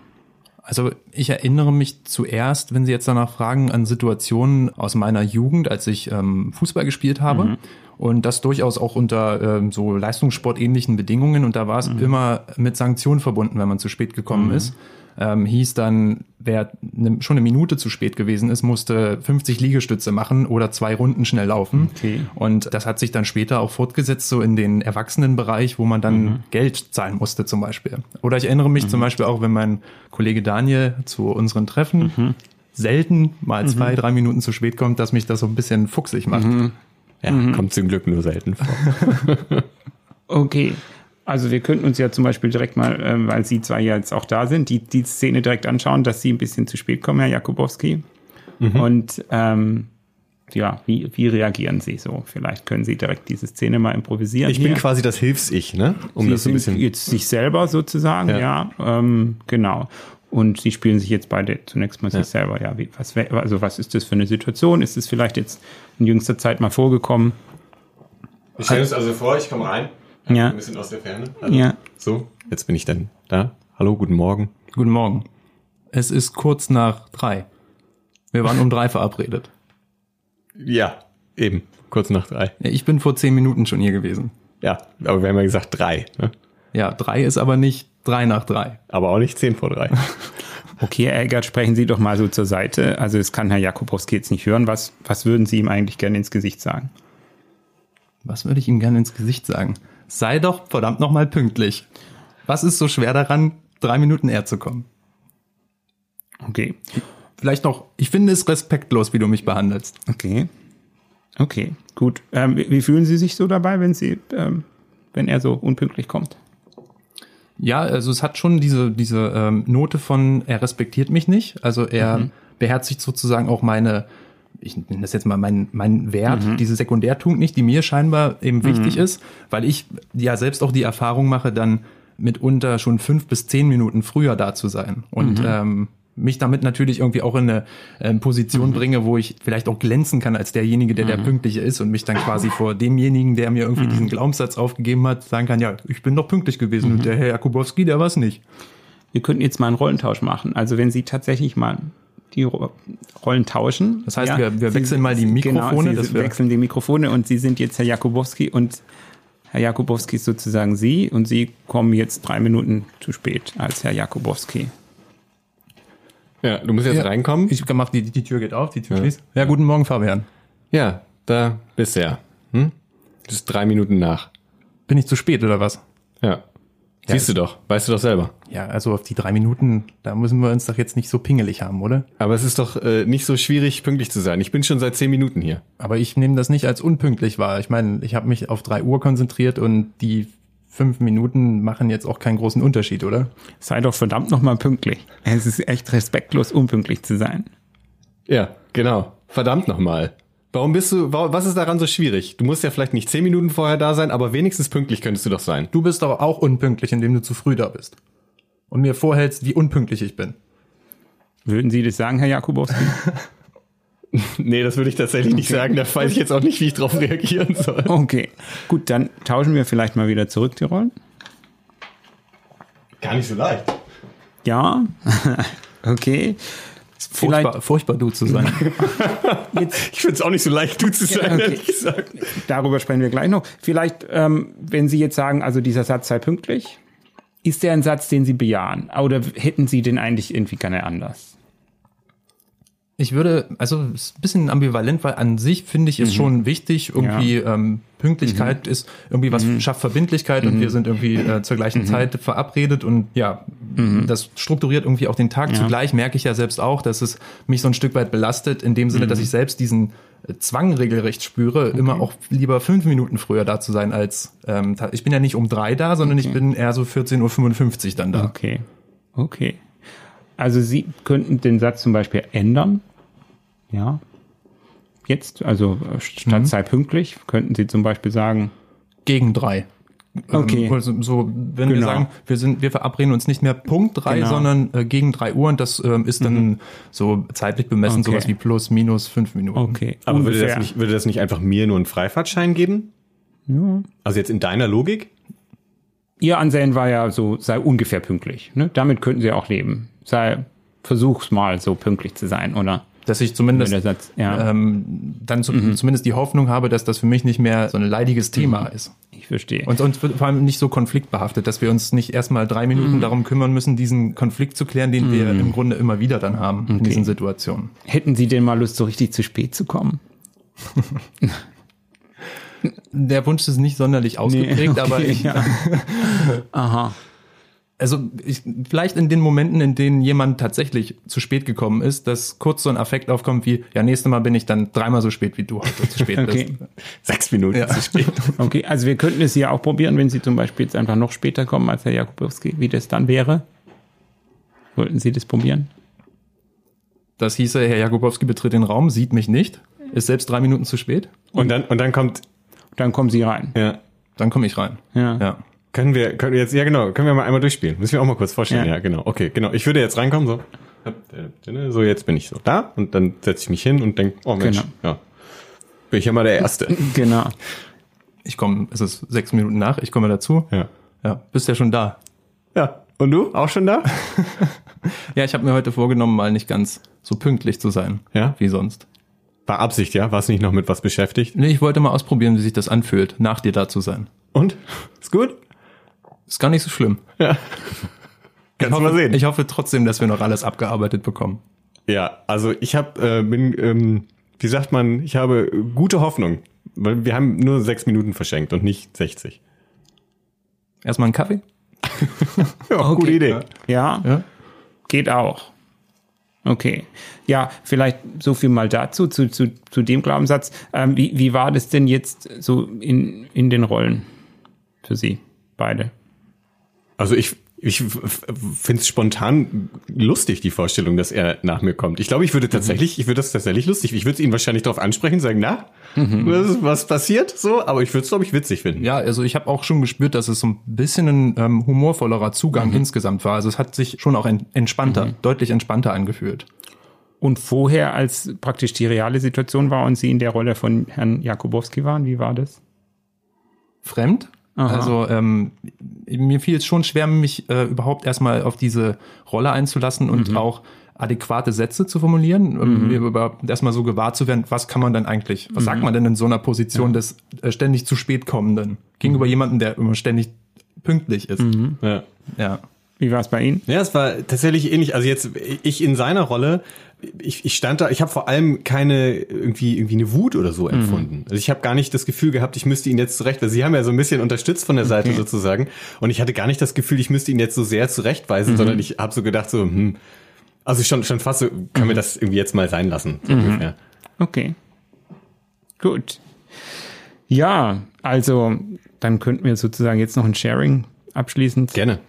Also ich erinnere mich zuerst, wenn Sie jetzt danach fragen, an Situationen aus meiner Jugend, als ich ähm, Fußball gespielt habe. Mhm. Und das durchaus auch unter ähm, so leistungssportähnlichen Bedingungen. Und da war es mhm. immer mit Sanktionen verbunden, wenn man zu spät gekommen mhm. ist. Ähm, hieß dann, wer ne, schon eine Minute zu spät gewesen ist, musste 50 Liegestütze machen oder zwei Runden schnell laufen. Okay. Und das hat sich dann später auch fortgesetzt, so in den Erwachsenenbereich, wo man dann Mhm. Geld zahlen musste zum Beispiel. Oder ich erinnere mich zum Beispiel auch, wenn mein Kollege Daniel zu unseren Treffen Mhm. selten mal zwei, drei Minuten zu spät kommt, dass mich das so ein bisschen fuchsig macht. Ja, kommt zum Glück nur selten vor. Okay. Also wir könnten uns ja zum Beispiel direkt mal, ähm, weil Sie zwei ja jetzt auch da sind, die, die Szene direkt anschauen, dass Sie ein bisschen zu spät kommen, Herr Jakubowski. Und ähm, ja, wie, wie reagieren Sie so? Vielleicht können Sie direkt diese Szene mal improvisieren. Ich bin hier. quasi das Hilfs-Ich, ne? Um Sie das so ein sind bisschen. jetzt sich selber sozusagen, Ja. ja, ähm, genau. Und Sie spielen sich jetzt beide zunächst mal sich selber, ja. Wie, was, also was ist das für eine Situation? Ist es vielleicht jetzt in jüngster Zeit mal vorgekommen? Wir stellen uns also vor, ich komme rein. Ja. Ein bisschen aus der Ferne. Ja. So, jetzt bin ich dann da. Hallo, guten Morgen. Guten Morgen. Es ist kurz nach drei. Wir waren um drei verabredet. Ja, eben. Kurz nach drei. Ich bin vor zehn Minuten schon hier gewesen. Ja, aber wir haben ja gesagt drei. Ne? Ja, drei ist aber nicht drei nach drei. Aber auch nicht zehn vor drei. Okay, Herr Eggert, sprechen Sie doch mal so zur Seite. Also es kann Herr Jakubowski jetzt nicht hören. Was, was würden Sie ihm eigentlich gerne ins Gesicht sagen? Was würde ich ihm gerne ins Gesicht sagen? Sei doch verdammt nochmal pünktlich. Was ist so schwer daran, drei Minuten eher zu kommen? Okay, Vielleicht noch, ich finde es respektlos, wie du mich behandelst. okay, okay, gut. Ähm, wie, wie fühlen Sie sich so dabei, wenn Sie, ähm, wenn er so unpünktlich kommt? Ja, also es hat schon diese, diese ähm, Note von, er respektiert mich nicht. Also er beherzigt sozusagen auch meine, ich nenne das jetzt mal mein, mein Wert, diese Sekundärtugend nicht, die mir scheinbar eben wichtig ist, weil ich ja selbst auch die Erfahrung mache, dann mitunter schon fünf bis zehn Minuten früher da zu sein. Und ähm, mich damit natürlich irgendwie auch in eine ähm, Position bringe, wo ich vielleicht auch glänzen kann als derjenige, der der Pünktliche ist und mich dann quasi vor demjenigen, der mir irgendwie diesen Glaubenssatz aufgegeben hat, sagen kann, ja, ich bin doch pünktlich gewesen und der Herr Jakubowski, der war es nicht. Wir könnten jetzt mal einen Rollentausch machen. Also wenn Sie tatsächlich mal die Ro Rollen tauschen. Das heißt, wir- wir wechseln mal die Mikrofone, Genau, Sie dass wir- wechseln die Mikrofone und Sie sind jetzt Herr Jakubowski und Herr Jakubowski ist sozusagen Sie und Sie kommen jetzt drei Minuten zu spät als Herr Jakubowski. Ja, du musst jetzt Ja. reinkommen. Ich mach die, die Tür geht auf, die Tür schließt. Ja, guten Morgen, Fabian. Ja, da bist du ja. Hm? Das ist drei Minuten nach. Bin ich zu spät oder was? Ja. Siehst du doch, weißt du doch selber. Ja, also auf die drei Minuten, da müssen wir uns doch jetzt nicht so pingelig haben, oder? Aber es ist doch äh, nicht so schwierig, pünktlich zu sein. Ich bin schon seit zehn Minuten hier. Aber ich nehme das nicht als unpünktlich wahr. Ich meine, ich habe mich auf drei Uhr konzentriert und die fünf Minuten machen jetzt auch keinen großen Unterschied, oder? Sei doch verdammt nochmal pünktlich. Es ist echt respektlos, unpünktlich zu sein. Ja, genau. Verdammt nochmal. Warum bist du, wa- was ist daran so schwierig? Du musst ja vielleicht nicht zehn Minuten vorher da sein, aber wenigstens pünktlich könntest du doch sein. Du bist doch auch unpünktlich, indem du zu früh da bist. Und mir vorhältst, wie unpünktlich ich bin. Würden Sie das sagen, Herr Jakubowski? Nee, das würde ich tatsächlich nicht sagen. Da weiß ich jetzt auch nicht, wie ich drauf reagieren soll. Okay, gut, dann tauschen wir vielleicht mal wieder zurück die Rollen. Gar nicht so leicht. Ja, okay. Vielleicht, Furchtbar, furchtbar du zu sein. Ich finde es auch nicht so leicht, du zu sein, okay. ehrlich gesagt. darüber sprechen wir gleich noch. Vielleicht, ähm, wenn Sie jetzt sagen, also dieser Satz sei pünktlich, ist der ein Satz, den Sie bejahen? Oder hätten Sie den eigentlich irgendwie gerne anders? Ich würde, also es ist ein bisschen ambivalent, weil an sich finde ich es schon wichtig, irgendwie ähm, Pünktlichkeit ist irgendwie was schafft Verbindlichkeit und wir sind irgendwie äh, zur gleichen Zeit verabredet und ja, das strukturiert irgendwie auch den Tag. Zugleich merke ich ja selbst auch, dass es mich so ein Stück weit belastet, in dem Sinne, dass ich selbst diesen äh, Zwang regelrecht spüre, immer auch lieber fünf Minuten früher da zu sein als ähm, ich bin ja nicht um drei da, sondern ich bin eher so 14.55 Uhr dann da. Okay, okay. Also Sie könnten den Satz zum Beispiel ändern. Ja. Jetzt, also äh, statt sei pünktlich, könnten Sie zum Beispiel sagen, Gegen drei. Okay. Ähm, Also so, wenn wir Genau. sagen, wir sind, wir verabreden uns nicht mehr Punkt drei, Genau. sondern äh, gegen drei Uhr und das ähm, ist dann so zeitlich bemessen Okay. sowas wie plus, minus fünf Minuten. okay, Aber würde das, nicht, würde das nicht einfach mir nur einen Freifahrtschein geben? Ja. Also jetzt in deiner Logik? Ihr Ansehen war ja so, sei ungefähr pünktlich. Ne? Damit könnten Sie auch leben. Sei, versuch's mal so pünktlich zu sein, oder? Dass ich zumindest Satz, ja. ähm, dann zu, zumindest die Hoffnung habe, dass das für mich nicht mehr so ein leidiges Thema ist. Ich verstehe. Und, und vor allem nicht so konfliktbehaftet, dass wir uns nicht erstmal drei Minuten Mhm. darum kümmern müssen, diesen Konflikt zu klären, den wir im Grunde immer wieder dann haben in diesen Situationen. Hätten Sie denn mal Lust, so richtig zu spät zu kommen? Der Wunsch ist nicht sonderlich ausgeprägt, okay, aber ich, ja. Aha. Also ich, vielleicht in den Momenten, in denen jemand tatsächlich zu spät gekommen ist, dass kurz so ein Affekt aufkommt wie, ja, nächstes Mal bin ich dann dreimal so spät, wie du heute zu spät Okay. bist. Sechs Minuten Ja. zu spät. Okay, also wir könnten es hier auch probieren, wenn Sie zum Beispiel jetzt einfach noch später kommen als Herr Jakubowski, wie das dann wäre. Wollten Sie das probieren? Das hieße, Herr Jakubowski betritt den Raum, sieht mich nicht, ist selbst drei Minuten zu spät, Und dann, und dann kommt, Dann kommen Sie rein. ja, dann komme ich rein. Ja. Ja. Können wir, können wir jetzt, ja genau, können wir mal einmal durchspielen. Müssen wir auch mal kurz vorstellen. Ja. Ja, genau. Okay, genau. Ich würde jetzt reinkommen, so. So, jetzt bin ich so da und dann setze ich mich hin und denke, oh Mensch, Genau. ja. Bin ich ja mal der Erste. Genau. Ich komme, es ist sechs Minuten nach, ich komme dazu. ja. Ja, bist ja schon da. Ja. Und du? Auch schon da? Ja, ich habe mir heute vorgenommen, mal nicht ganz so pünktlich zu sein Ja? wie sonst. War Absicht, ja? Warst nicht noch mit was beschäftigt? Nee, ich wollte mal ausprobieren, wie sich das anfühlt, nach dir da zu sein. Und? Ist gut? Ist gar nicht so schlimm. Ja. Ich Kannst du hoffe, mal sehen. ich hoffe trotzdem, dass wir noch alles abgearbeitet bekommen. Ja, also ich habe, äh, bin, ähm, wie sagt man, ich habe gute Hoffnung, weil wir haben nur sechs Minuten verschenkt und nicht 60. Erstmal einen Kaffee? Ja, gute Idee. Ja, Ja. geht auch. Okay. Ja, vielleicht so viel mal dazu, zu, zu, zu dem Glaubenssatz. Ähm, wie, wie war das denn jetzt so in, in den Rollen für Sie beide? Also ich, ich finde es spontan lustig, die Vorstellung, dass er nach mir kommt. Ich glaube, ich würde tatsächlich, ich würde das tatsächlich lustig. Ich würde ihn wahrscheinlich darauf ansprechen, sagen, na, was, ist- was passiert? So, aber ich würde es, glaube ich, witzig finden. Ja, also ich habe auch schon gespürt, dass es so ein bisschen ein ähm, humorvollerer Zugang insgesamt war. Also es hat sich schon auch en entspannter, deutlich entspannter angefühlt. Und vorher, als praktisch die reale Situation war und Sie in der Rolle von Herrn Jakubowski waren, wie war das? Fremd. Aha. Also ähm, mir fiel es schon schwer, mich äh, überhaupt erstmal auf diese Rolle einzulassen und auch adäquate Sätze zu formulieren, um mir überhaupt erstmal so gewahr zu werden, was kann man denn eigentlich, was sagt man denn in so einer Position des äh, ständig zu spät kommenden gegenüber jemandem, der immer ständig pünktlich ist. Ja. Ja. Wie war es bei Ihnen? Ja, es war tatsächlich ähnlich. Also jetzt ich in seiner Rolle, ich, ich stand da, ich habe vor allem keine irgendwie irgendwie eine Wut oder so empfunden. Also ich habe gar nicht das Gefühl gehabt, ich müsste ihn jetzt zurecht, weil sie haben ja so ein bisschen unterstützt von der Seite sozusagen und ich hatte gar nicht das Gefühl, ich müsste ihn jetzt so sehr zurechtweisen, sondern ich habe so gedacht so, hm, also schon schon fast so, können wir das irgendwie jetzt mal sein lassen. So ungefähr. Okay. Gut. Ja, also dann könnten wir sozusagen jetzt noch ein Sharing abschließend Gerne.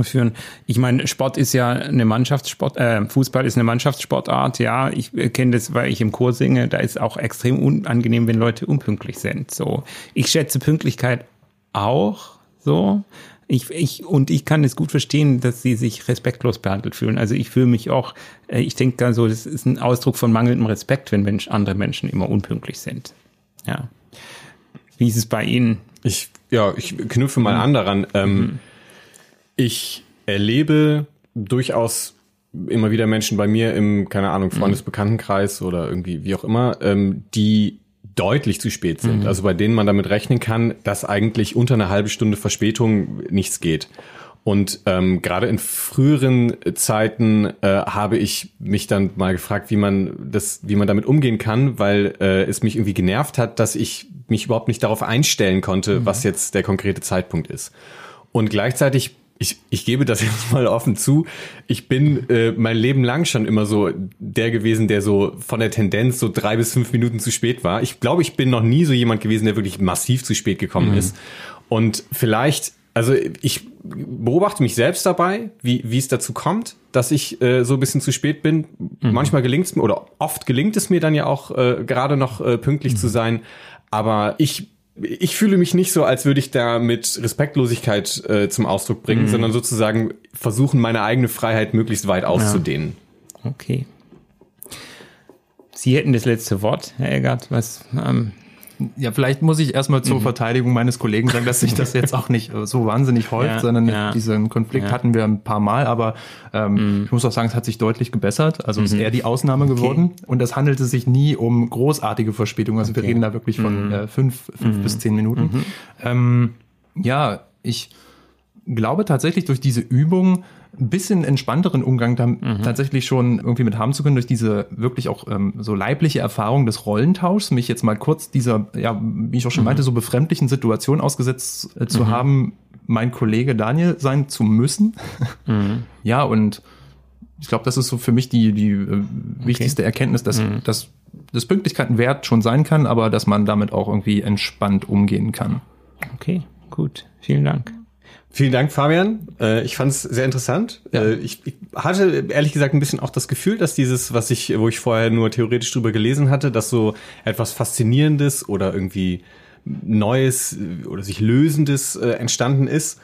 Führen. Ich meine, Sport ist ja eine Mannschaftssport, äh, Fußball ist eine Mannschaftssportart, ja. Ich äh, kenne das, weil ich im Chor singe, da ist auch extrem unangenehm, wenn Leute unpünktlich sind. So. Ich schätze Pünktlichkeit auch so. Ich, ich, und ich kann es gut verstehen, dass sie sich respektlos behandelt fühlen. Also ich fühle mich auch, äh, ich denke da so, das ist ein Ausdruck von mangelndem Respekt, wenn Mensch, andere Menschen immer unpünktlich sind. Ja. Wie ist es bei Ihnen? Ich, ja, ich knüpfe mal an daran. Ähm, Ich erlebe durchaus immer wieder Menschen bei mir im, keine Ahnung, Freundesbekanntenkreis oder irgendwie, wie auch immer, ähm, die deutlich zu spät sind. Also bei denen man damit rechnen kann, dass eigentlich unter einer halben Stunde Verspätung nichts geht. Und ähm, gerade in früheren Zeiten äh, habe ich mich dann mal gefragt, wie man das, wie man damit umgehen kann, weil äh, es mich irgendwie genervt hat, dass ich mich überhaupt nicht darauf einstellen konnte, was jetzt der konkrete Zeitpunkt ist. Und gleichzeitig, ich, ich gebe das jetzt mal offen zu, ich bin äh, mein Leben lang schon immer so der gewesen, der so von der Tendenz so drei bis fünf Minuten zu spät war. Ich glaube, ich bin noch nie so jemand gewesen, der wirklich massiv zu spät gekommen ist. Und vielleicht, also ich beobachte mich selbst dabei, wie, wie es dazu kommt, dass ich äh, so ein bisschen zu spät bin. Manchmal gelingt es mir oder oft gelingt es mir dann ja auch äh, gerade noch äh, pünktlich zu sein. Aber ich ich fühle mich nicht so, als würde ich da mit Respektlosigkeit äh, zum Ausdruck bringen, sondern sozusagen versuchen, meine eigene Freiheit möglichst weit auszudehnen. Okay. Sie hätten das letzte Wort, Herr Eggert. Was, ähm, Ja, vielleicht muss ich erstmal zur mhm. Verteidigung meines Kollegen sagen, dass sich das jetzt auch nicht äh, so wahnsinnig häuft, ja, sondern ja. diesen Konflikt ja. hatten wir ein paar Mal, aber ähm, mhm. ich muss auch sagen, es hat sich deutlich gebessert. Also mhm. ist eher die Ausnahme geworden okay. und es handelte sich nie um großartige Verspätungen. Also okay. wir reden da wirklich von mhm. äh, fünf, fünf mhm. bis zehn Minuten. Mhm. Ähm, ja, ich glaube tatsächlich durch diese Übung ein bisschen entspannteren Umgang da mhm. tatsächlich schon irgendwie mit haben zu können, durch diese wirklich auch ähm, so leibliche Erfahrung des Rollentauschs, mich jetzt mal kurz dieser, ja, wie ich auch schon mhm. meinte, so befremdlichen Situation ausgesetzt äh, zu mhm. haben, mein Kollege Daniel sein zu müssen. Mhm. Ja, und ich glaube, das ist so für mich die, die äh, wichtigste okay. Erkenntnis, dass, mhm. dass das Pünktlichkeit Wert schon sein kann, aber dass man damit auch irgendwie entspannt umgehen kann. Okay, gut. Vielen Dank. Vielen Dank, Fabian. Äh, ich fand es sehr interessant. Ja. Äh, ich, hatte ehrlich gesagt ein bisschen auch das Gefühl, dass dieses, was ich, wo ich vorher nur theoretisch drüber gelesen hatte, dass so etwas Faszinierendes oder irgendwie Neues oder sich Lösendes äh, entstanden ist.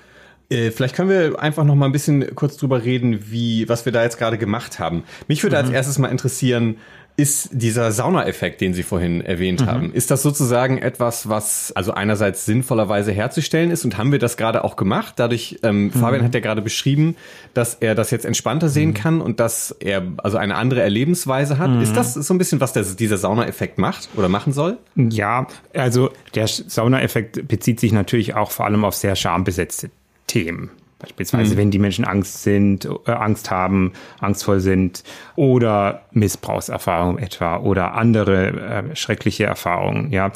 Vielleicht können wir einfach noch mal ein bisschen kurz drüber reden, wie was wir da jetzt gerade gemacht haben. Mich würde mhm. als erstes mal interessieren, ist dieser Saunaeffekt, den Sie vorhin erwähnt mhm. haben, ist das sozusagen etwas, was also einerseits sinnvollerweise herzustellen ist und haben wir das gerade auch gemacht? Dadurch, ähm, mhm. Fabian hat ja gerade beschrieben, dass er das jetzt entspannter sehen mhm. kann und dass er also eine andere Erlebensweise hat. Ist mhm. das so ein bisschen, was der, dieser Saunaeffekt macht oder machen soll? Ja, also der Saunaeffekt bezieht sich natürlich auch vor allem auf sehr schambesetzte Themen. Beispielsweise, mhm. wenn die Menschen Angst sind, äh, Angst haben, angstvoll sind oder Missbrauchserfahrungen etwa oder andere äh, schreckliche Erfahrungen. Ja,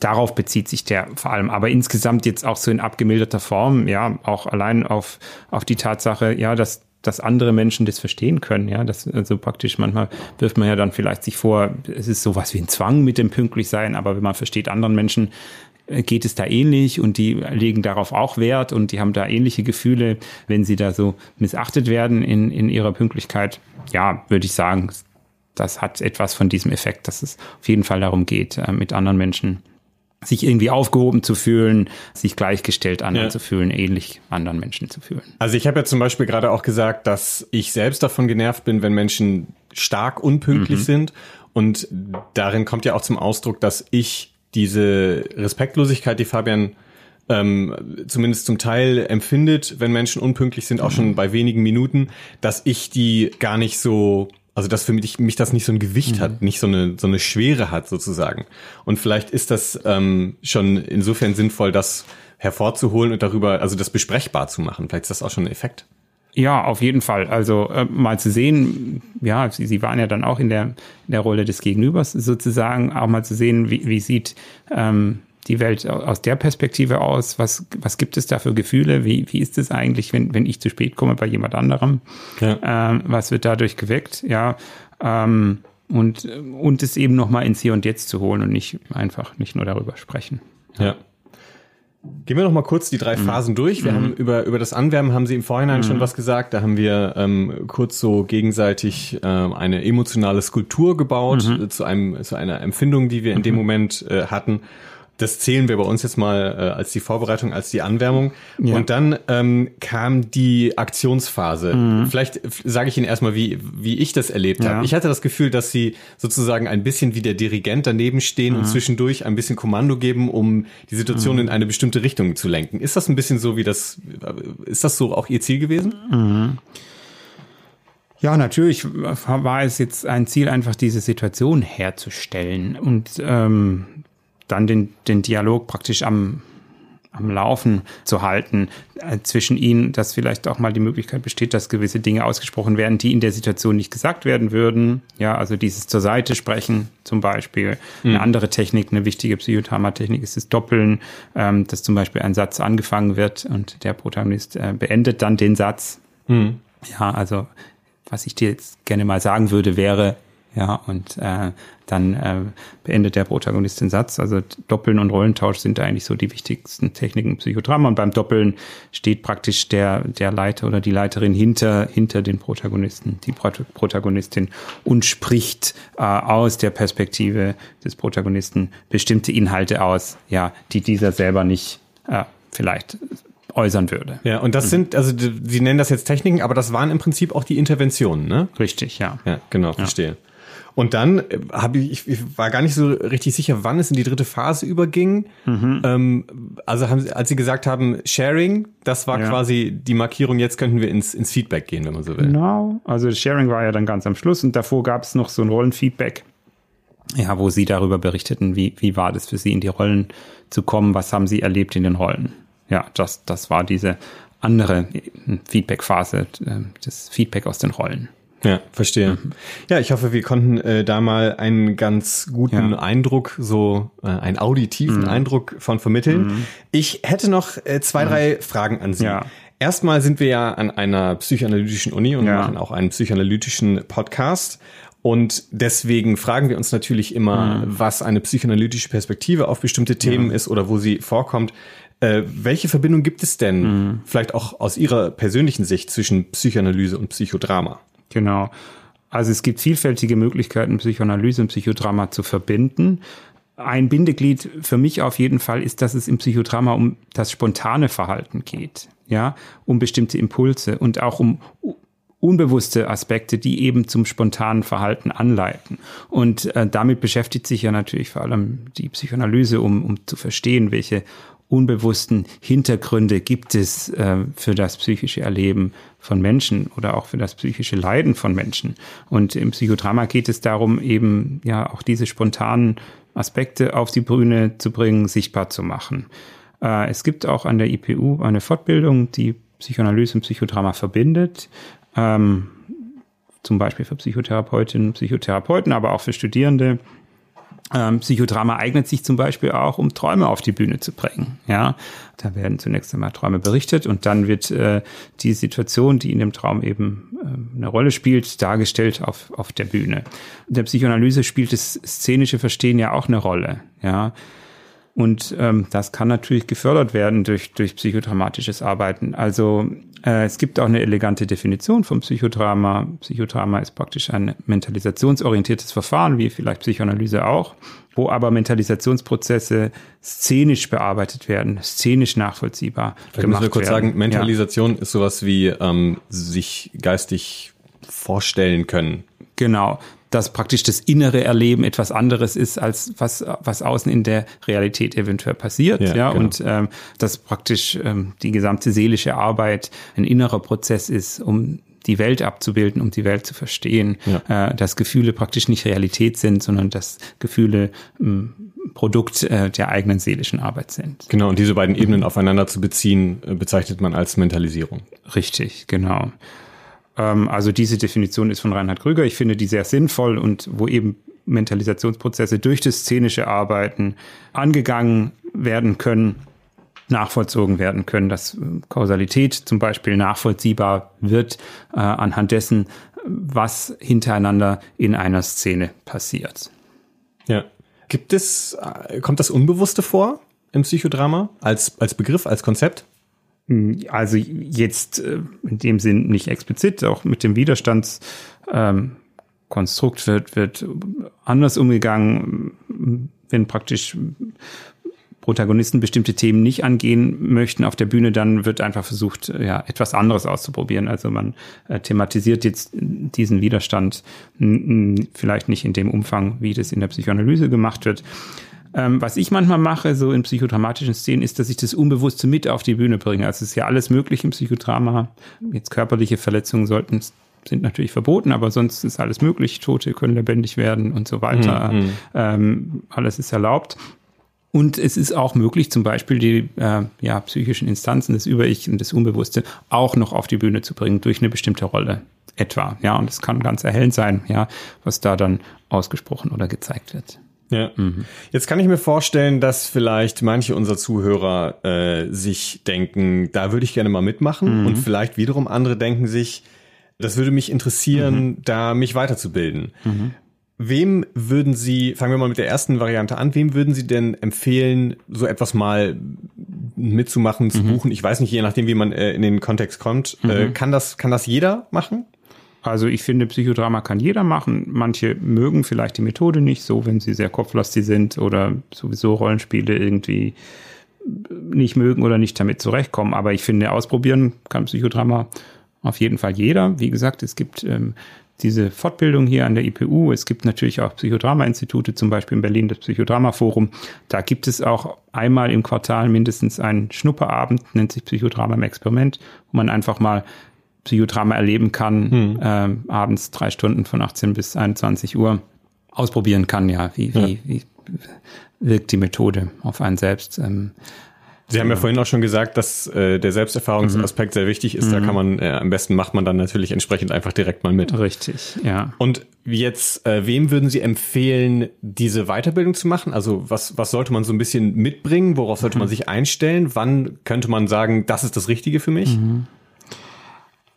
darauf bezieht sich der vor allem. Aber insgesamt jetzt auch so in abgemilderter Form, ja, auch allein auf auf die Tatsache, ja, dass dass andere Menschen das verstehen können, ja, das also praktisch manchmal wirft man ja dann vielleicht sich vor, es ist sowas wie ein Zwang mit dem pünktlich sein, aber wenn man versteht anderen Menschen geht es da ähnlich und die legen darauf auch Wert und die haben da ähnliche Gefühle, wenn sie da so missachtet werden in, in ihrer Pünktlichkeit. Ja, würde ich sagen, das hat etwas von diesem Effekt, dass es auf jeden Fall darum geht, äh, mit anderen Menschen sich irgendwie aufgehoben zu fühlen, sich gleichgestellt anderen ja. zu fühlen, ähnlich anderen Menschen zu fühlen. Also ich habe ja zum Beispiel gerade auch gesagt, dass ich selbst davon genervt bin, wenn Menschen stark unpünktlich mhm. sind. Und darin kommt ja auch zum Ausdruck, dass ich diese Respektlosigkeit, die Fabian ähm, zumindest zum Teil empfindet, wenn Menschen unpünktlich sind, auch schon mhm. bei wenigen Minuten, dass ich die gar nicht so, also dass für mich, mich das nicht so ein Gewicht mhm. hat, nicht so eine, so eine Schwere hat sozusagen. Und vielleicht ist das ähm, schon insofern sinnvoll, das hervorzuholen und darüber, also das besprechbar zu machen. Vielleicht ist das auch schon ein Effekt. Ja, auf jeden Fall. Also äh, mal zu sehen, ja, sie, sie waren ja dann auch in der, in der Rolle des Gegenübers sozusagen, auch mal zu sehen, wie, wie sieht ähm, die Welt aus der Perspektive aus? Was, was gibt es da für Gefühle? Wie, wie ist es eigentlich, wenn, wenn ich zu spät komme bei jemand anderem? Ja. Ähm, was wird dadurch geweckt? Ja, ähm, und, und es eben nochmal ins Hier und Jetzt zu holen und nicht einfach nicht nur darüber sprechen. Ja. Gehen wir noch mal kurz die drei mhm. Phasen durch. Wir mhm. haben über, über das Anwärmen haben Sie im Vorhinein mhm. schon was gesagt. Da haben wir ähm, kurz so gegenseitig ähm, eine emotionale Skulptur gebaut mhm. äh, zu einem zu einer Empfindung, die wir in dem mhm. Moment äh, hatten das zählen wir bei uns jetzt mal äh, als die Vorbereitung, als die Anwärmung. Ja. Und dann ähm, kam die Aktionsphase. Mhm. Vielleicht sage ich Ihnen erstmal, wie, wie ich das erlebt ja. habe. Ich hatte das Gefühl, dass Sie sozusagen ein bisschen wie der Dirigent daneben stehen mhm. und zwischendurch ein bisschen Kommando geben, um die Situation mhm. in eine bestimmte Richtung zu lenken. Ist das ein bisschen so wie das, ist das so auch Ihr Ziel gewesen? Mhm. Ja, natürlich war es jetzt ein Ziel, einfach diese Situation herzustellen. Und ähm, dann den, den Dialog praktisch am, am Laufen zu halten äh, zwischen ihnen, dass vielleicht auch mal die Möglichkeit besteht, dass gewisse Dinge ausgesprochen werden, die in der Situation nicht gesagt werden würden. Ja, also dieses zur Seite sprechen zum Beispiel. Mhm. Eine andere Technik, eine wichtige Psychodramatechnik ist das Doppeln, ähm, dass zum Beispiel ein Satz angefangen wird und der Protagonist äh, beendet dann den Satz. Mhm. Ja, also was ich dir jetzt gerne mal sagen würde, wäre, ja, und äh, dann äh, beendet der Protagonist den Satz. Also Doppeln und Rollentausch sind da eigentlich so die wichtigsten Techniken im Psychodrama. Und beim Doppeln steht praktisch der, der Leiter oder die Leiterin hinter, hinter den Protagonisten, die Protagonistin und spricht äh, aus der Perspektive des Protagonisten bestimmte Inhalte aus, ja, die dieser selber nicht äh, vielleicht äußern würde. Ja, und das mhm. sind, also Sie nennen das jetzt Techniken, aber das waren im Prinzip auch die Interventionen, ne? Richtig, ja. Ja, genau, verstehe. Ja. Und dann äh, habe ich, ich war gar nicht so richtig sicher, wann es in die dritte Phase überging. Mhm. Ähm, also haben, als Sie gesagt haben, Sharing, das war ja. quasi die Markierung, jetzt könnten wir ins, ins Feedback gehen, wenn man so will. Genau, also Sharing war ja dann ganz am Schluss und davor gab es noch so ein Rollenfeedback, ja, wo Sie darüber berichteten, wie, wie war das für Sie in die Rollen zu kommen, was haben Sie erlebt in den Rollen. Ja, das, das war diese andere Feedback-Phase, äh, das Feedback aus den Rollen. Ja, verstehe. Mhm. Ja, ich hoffe, wir konnten äh, da mal einen ganz guten ja. Eindruck, so äh, einen auditiven mhm. Eindruck von vermitteln. Mhm. Ich hätte noch äh, zwei, mhm. drei Fragen an Sie. Ja. Erstmal sind wir ja an einer psychoanalytischen Uni und ja. machen auch einen psychoanalytischen Podcast. Und deswegen fragen wir uns natürlich immer, mhm. was eine psychoanalytische Perspektive auf bestimmte Themen ist oder wo sie vorkommt. Äh, welche Verbindung gibt es denn, mhm. vielleicht auch aus Ihrer persönlichen Sicht, zwischen Psychoanalyse und Psychodrama? Genau. Also es gibt vielfältige Möglichkeiten, Psychoanalyse und Psychodrama zu verbinden. Ein Bindeglied für mich auf jeden Fall ist, dass es im Psychodrama um das spontane Verhalten geht, ja, um bestimmte Impulse und auch um unbewusste Aspekte, die eben zum spontanen Verhalten anleiten. Und äh, damit beschäftigt sich ja natürlich vor allem die Psychoanalyse, um, um zu verstehen, welche unbewussten Hintergründe gibt es äh, für das psychische Erleben von Menschen oder auch für das psychische Leiden von Menschen. Und im Psychodrama geht es darum, eben ja auch diese spontanen Aspekte auf die Bühne zu bringen, sichtbar zu machen. Äh, es gibt auch an der IPU eine Fortbildung, die Psychoanalyse und Psychodrama verbindet. Ähm, zum Beispiel für Psychotherapeutinnen, Psychotherapeuten, aber auch für Studierende. Ähm, Psychodrama eignet sich zum Beispiel auch, um Träume auf die Bühne zu bringen. Ja, da werden zunächst einmal Träume berichtet und dann wird äh, die Situation, die in dem Traum eben äh, eine Rolle spielt, dargestellt auf, auf der Bühne. In der Psychoanalyse spielt das szenische Verstehen ja auch eine Rolle. Ja, und ähm, das kann natürlich gefördert werden durch, durch psychodramatisches Arbeiten. Also äh, es gibt auch eine elegante Definition vom Psychodrama. Psychodrama ist praktisch ein mentalisationsorientiertes Verfahren, wie vielleicht Psychoanalyse auch, wo aber Mentalisationsprozesse szenisch bearbeitet werden, szenisch nachvollziehbar Vielleicht gemacht müssen wir kurz werden. sagen, Mentalisation ja. ist sowas wie ähm, sich geistig vorstellen können. Genau dass praktisch das innere Erleben etwas anderes ist, als was, was außen in der Realität eventuell passiert. Ja, ja genau. und ähm, dass praktisch ähm, die gesamte seelische Arbeit ein innerer Prozess ist, um die Welt abzubilden, um die Welt zu verstehen, ja. äh, dass Gefühle praktisch nicht Realität sind, sondern dass Gefühle ähm, Produkt äh, der eigenen seelischen Arbeit sind. Genau, und diese beiden Ebenen aufeinander zu beziehen, äh, bezeichnet man als Mentalisierung. Richtig, genau. Ähm, also diese Definition ist von Reinhard Krüger. Ich finde die sehr sinnvoll und wo eben Mentalisationsprozesse durch das szenische Arbeiten angegangen werden können, nachvollzogen werden können, dass äh, Kausalität zum Beispiel nachvollziehbar wird äh, anhand dessen, was hintereinander in einer Szene passiert. Ja. Gibt es, äh, kommt das Unbewusste vor im Psychodrama als, als Begriff, als Konzept? Hm, also jetzt äh, in dem Sinn nicht explizit, auch mit dem Widerstandskonstrukt wird, wird anders umgegangen, wenn praktisch Protagonisten bestimmte Themen nicht angehen möchten auf der Bühne, dann wird einfach versucht, ja, etwas anderes auszuprobieren. Also man äh, thematisiert jetzt diesen Widerstand vielleicht nicht in dem Umfang, wie das in der Psychoanalyse gemacht wird. Ähm, was ich manchmal mache, so in psychodramatischen Szenen, ist, dass ich das Unbewusste mit auf die Bühne bringe. Also es ist ja alles möglich im Psychodrama. Jetzt körperliche Verletzungen sollten sind natürlich verboten, aber sonst ist alles möglich. Tote können lebendig werden und so weiter. Mhm. Ähm, alles ist erlaubt. Und es ist auch möglich, zum Beispiel die äh, ja, psychischen Instanzen, das Über-Ich und das Unbewusste auch noch auf die Bühne zu bringen durch eine bestimmte Rolle etwa. Ja, und es kann ganz erhellend sein, ja, was da dann ausgesprochen oder gezeigt wird. Ja. Mhm. Jetzt kann ich mir vorstellen, dass vielleicht manche unserer Zuhörer äh, sich denken, da würde ich gerne mal mitmachen. Mhm. Und vielleicht wiederum andere denken sich, das würde mich interessieren, mhm. da mich weiterzubilden. Mhm. Wem würden Sie, fangen wir mal mit der ersten Variante an, wem würden Sie denn empfehlen, so etwas mal mitzumachen, zu mhm. buchen? Ich weiß nicht, je nachdem, wie man äh, in den Kontext kommt. Äh, mhm. kann, das, kann das jeder machen? Also ich finde, Psychodrama kann jeder machen. Manche mögen vielleicht die Methode nicht, so wenn sie sehr kopflastig sind oder sowieso Rollenspiele irgendwie nicht mögen oder nicht damit zurechtkommen. Aber ich finde, ausprobieren kann Psychodrama auf jeden Fall jeder. Wie gesagt, es gibt ähm, diese Fortbildung hier an der IPU. Es gibt natürlich auch Psychodrama-Institute, zum Beispiel in Berlin das Psychodrama-Forum. Da gibt es auch einmal im Quartal mindestens einen Schnupperabend, nennt sich Psychodrama im Experiment, wo man einfach mal Psychodrama erleben kann, hm. ähm, abends drei Stunden von 18 bis 21 Uhr ausprobieren kann, ja, wie, wie, ja. wie wirkt die Methode auf einen selbst. Ähm, Sie haben ja vorhin auch schon gesagt, dass äh, der Selbsterfahrungsaspekt mhm. sehr wichtig ist. Da mhm. kann man, äh, am besten macht man dann natürlich entsprechend einfach direkt mal mit. Richtig, ja. Und jetzt, äh, wem würden Sie empfehlen, diese Weiterbildung zu machen? Also was, was sollte man so ein bisschen mitbringen? Worauf sollte mhm. man sich einstellen? Wann könnte man sagen, das ist das Richtige für mich?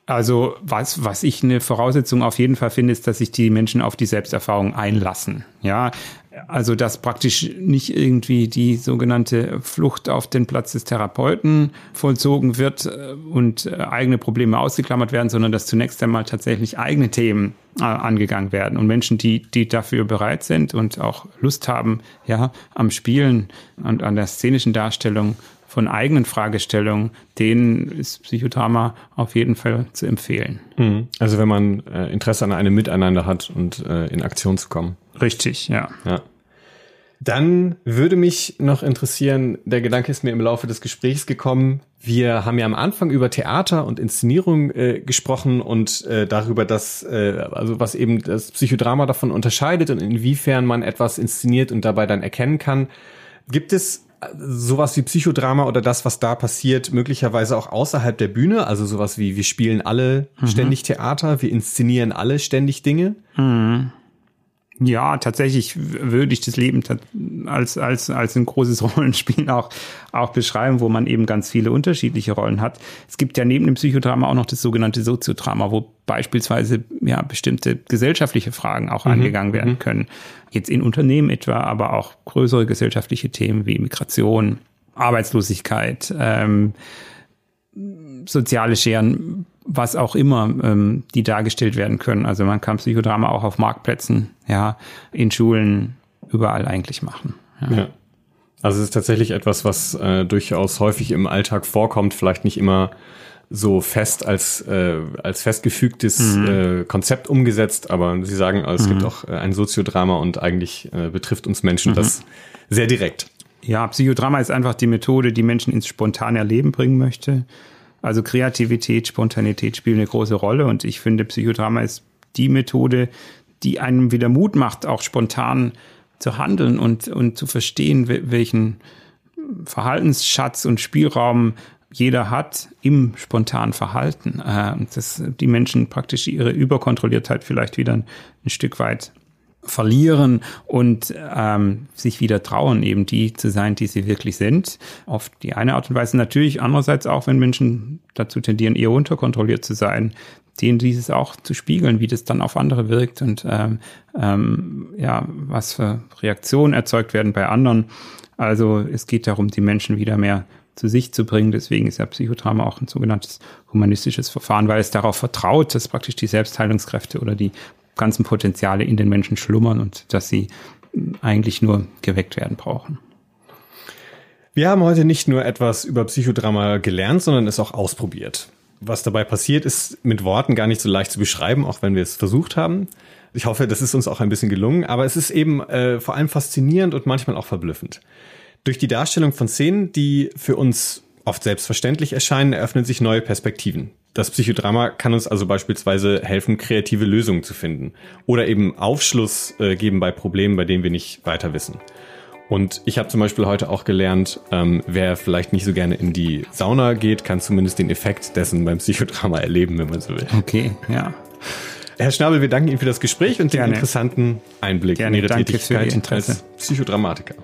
Also was, was ich eine Voraussetzung auf jeden Fall finde, ist, dass sich die Menschen auf die Selbsterfahrung einlassen. Ja, also dass praktisch nicht irgendwie die sogenannte Flucht auf den Platz des Therapeuten vollzogen wird äh, und äh, eigene Probleme ausgeklammert werden, sondern dass zunächst einmal tatsächlich eigene Themen äh, angegangen werden und Menschen, die, die dafür bereit sind und auch Lust haben, ja, am Spielen und an der szenischen Darstellung von eigenen Fragestellungen, denen ist Psychodrama auf jeden Fall zu empfehlen. Mhm. Also wenn man äh, Interesse an einem Miteinander hat und äh, in Aktion zu kommen. Richtig, ja. ja. Dann würde mich noch interessieren, der Gedanke ist mir im Laufe des Gesprächs gekommen. Wir haben ja am Anfang über Theater und Inszenierung äh, gesprochen und äh, darüber, dass äh, also was eben das Psychodrama davon unterscheidet und inwiefern man etwas inszeniert und dabei dann erkennen kann. Gibt es sowas wie Psychodrama oder das, was da passiert, möglicherweise auch außerhalb der Bühne, also sowas wie wir spielen alle mhm. ständig Theater, wir inszenieren alle ständig Dinge. Mhm. Ja, tatsächlich würde ich das Leben als, als, als ein großes Rollenspiel auch, auch beschreiben, wo man eben ganz viele unterschiedliche Rollen hat. Es gibt ja neben dem Psychodrama auch noch das sogenannte Soziodrama, wo beispielsweise ja bestimmte gesellschaftliche Fragen auch mhm. angegangen werden mhm. können. Jetzt in Unternehmen etwa, aber auch größere gesellschaftliche Themen wie Migration, Arbeitslosigkeit, ähm, soziale Scheren was auch immer, ähm, die dargestellt werden können. Also man kann Psychodrama auch auf Marktplätzen, ja, in Schulen, überall eigentlich machen. Ja. ja. Also es ist tatsächlich etwas, was äh, durchaus häufig im Alltag vorkommt, vielleicht nicht immer so fest als, äh, als festgefügtes mhm. äh, Konzept umgesetzt, aber Sie sagen, es mhm. gibt auch äh, ein Soziodrama und eigentlich äh, betrifft uns Menschen mhm. das sehr direkt. Ja, Psychodrama ist einfach die Methode, die Menschen ins spontane Erleben bringen möchte. Also Kreativität, Spontanität spielen eine große Rolle und ich finde, Psychodrama ist die Methode, die einem wieder Mut macht, auch spontan zu handeln und, und zu verstehen, welchen Verhaltensschatz und Spielraum jeder hat im spontanen Verhalten. Äh, dass die Menschen praktisch ihre Überkontrolliertheit vielleicht wieder ein, ein Stück weit verlieren und ähm, sich wieder trauen, eben die zu sein, die sie wirklich sind. Auf die eine Art und Weise natürlich, andererseits auch, wenn Menschen dazu tendieren, eher unterkontrolliert zu sein, denen dieses auch zu spiegeln, wie das dann auf andere wirkt und ähm, ähm, ja, was für Reaktionen erzeugt werden bei anderen. Also es geht darum, die Menschen wieder mehr zu sich zu bringen. Deswegen ist ja Psychodrama auch ein sogenanntes humanistisches Verfahren, weil es darauf vertraut, dass praktisch die Selbstheilungskräfte oder die ganzen Potenziale in den Menschen schlummern und dass sie eigentlich nur geweckt werden brauchen. Wir haben heute nicht nur etwas über Psychodrama gelernt, sondern es auch ausprobiert. Was dabei passiert, ist mit Worten gar nicht so leicht zu beschreiben, auch wenn wir es versucht haben. Ich hoffe, das ist uns auch ein bisschen gelungen, aber es ist eben äh, vor allem faszinierend und manchmal auch verblüffend. Durch die Darstellung von Szenen, die für uns oft selbstverständlich erscheinen, eröffnen sich neue Perspektiven. Das Psychodrama kann uns also beispielsweise helfen, kreative Lösungen zu finden oder eben Aufschluss äh, geben bei Problemen, bei denen wir nicht weiter wissen. Und ich habe zum Beispiel heute auch gelernt, ähm, wer vielleicht nicht so gerne in die Sauna geht, kann zumindest den Effekt dessen beim Psychodrama erleben, wenn man so will. Okay, ja. Herr Schnabel, wir danken Ihnen für das Gespräch und Gerne. den interessanten Einblick Gerne, in Ihre danke Tätigkeit als Psychodramatiker.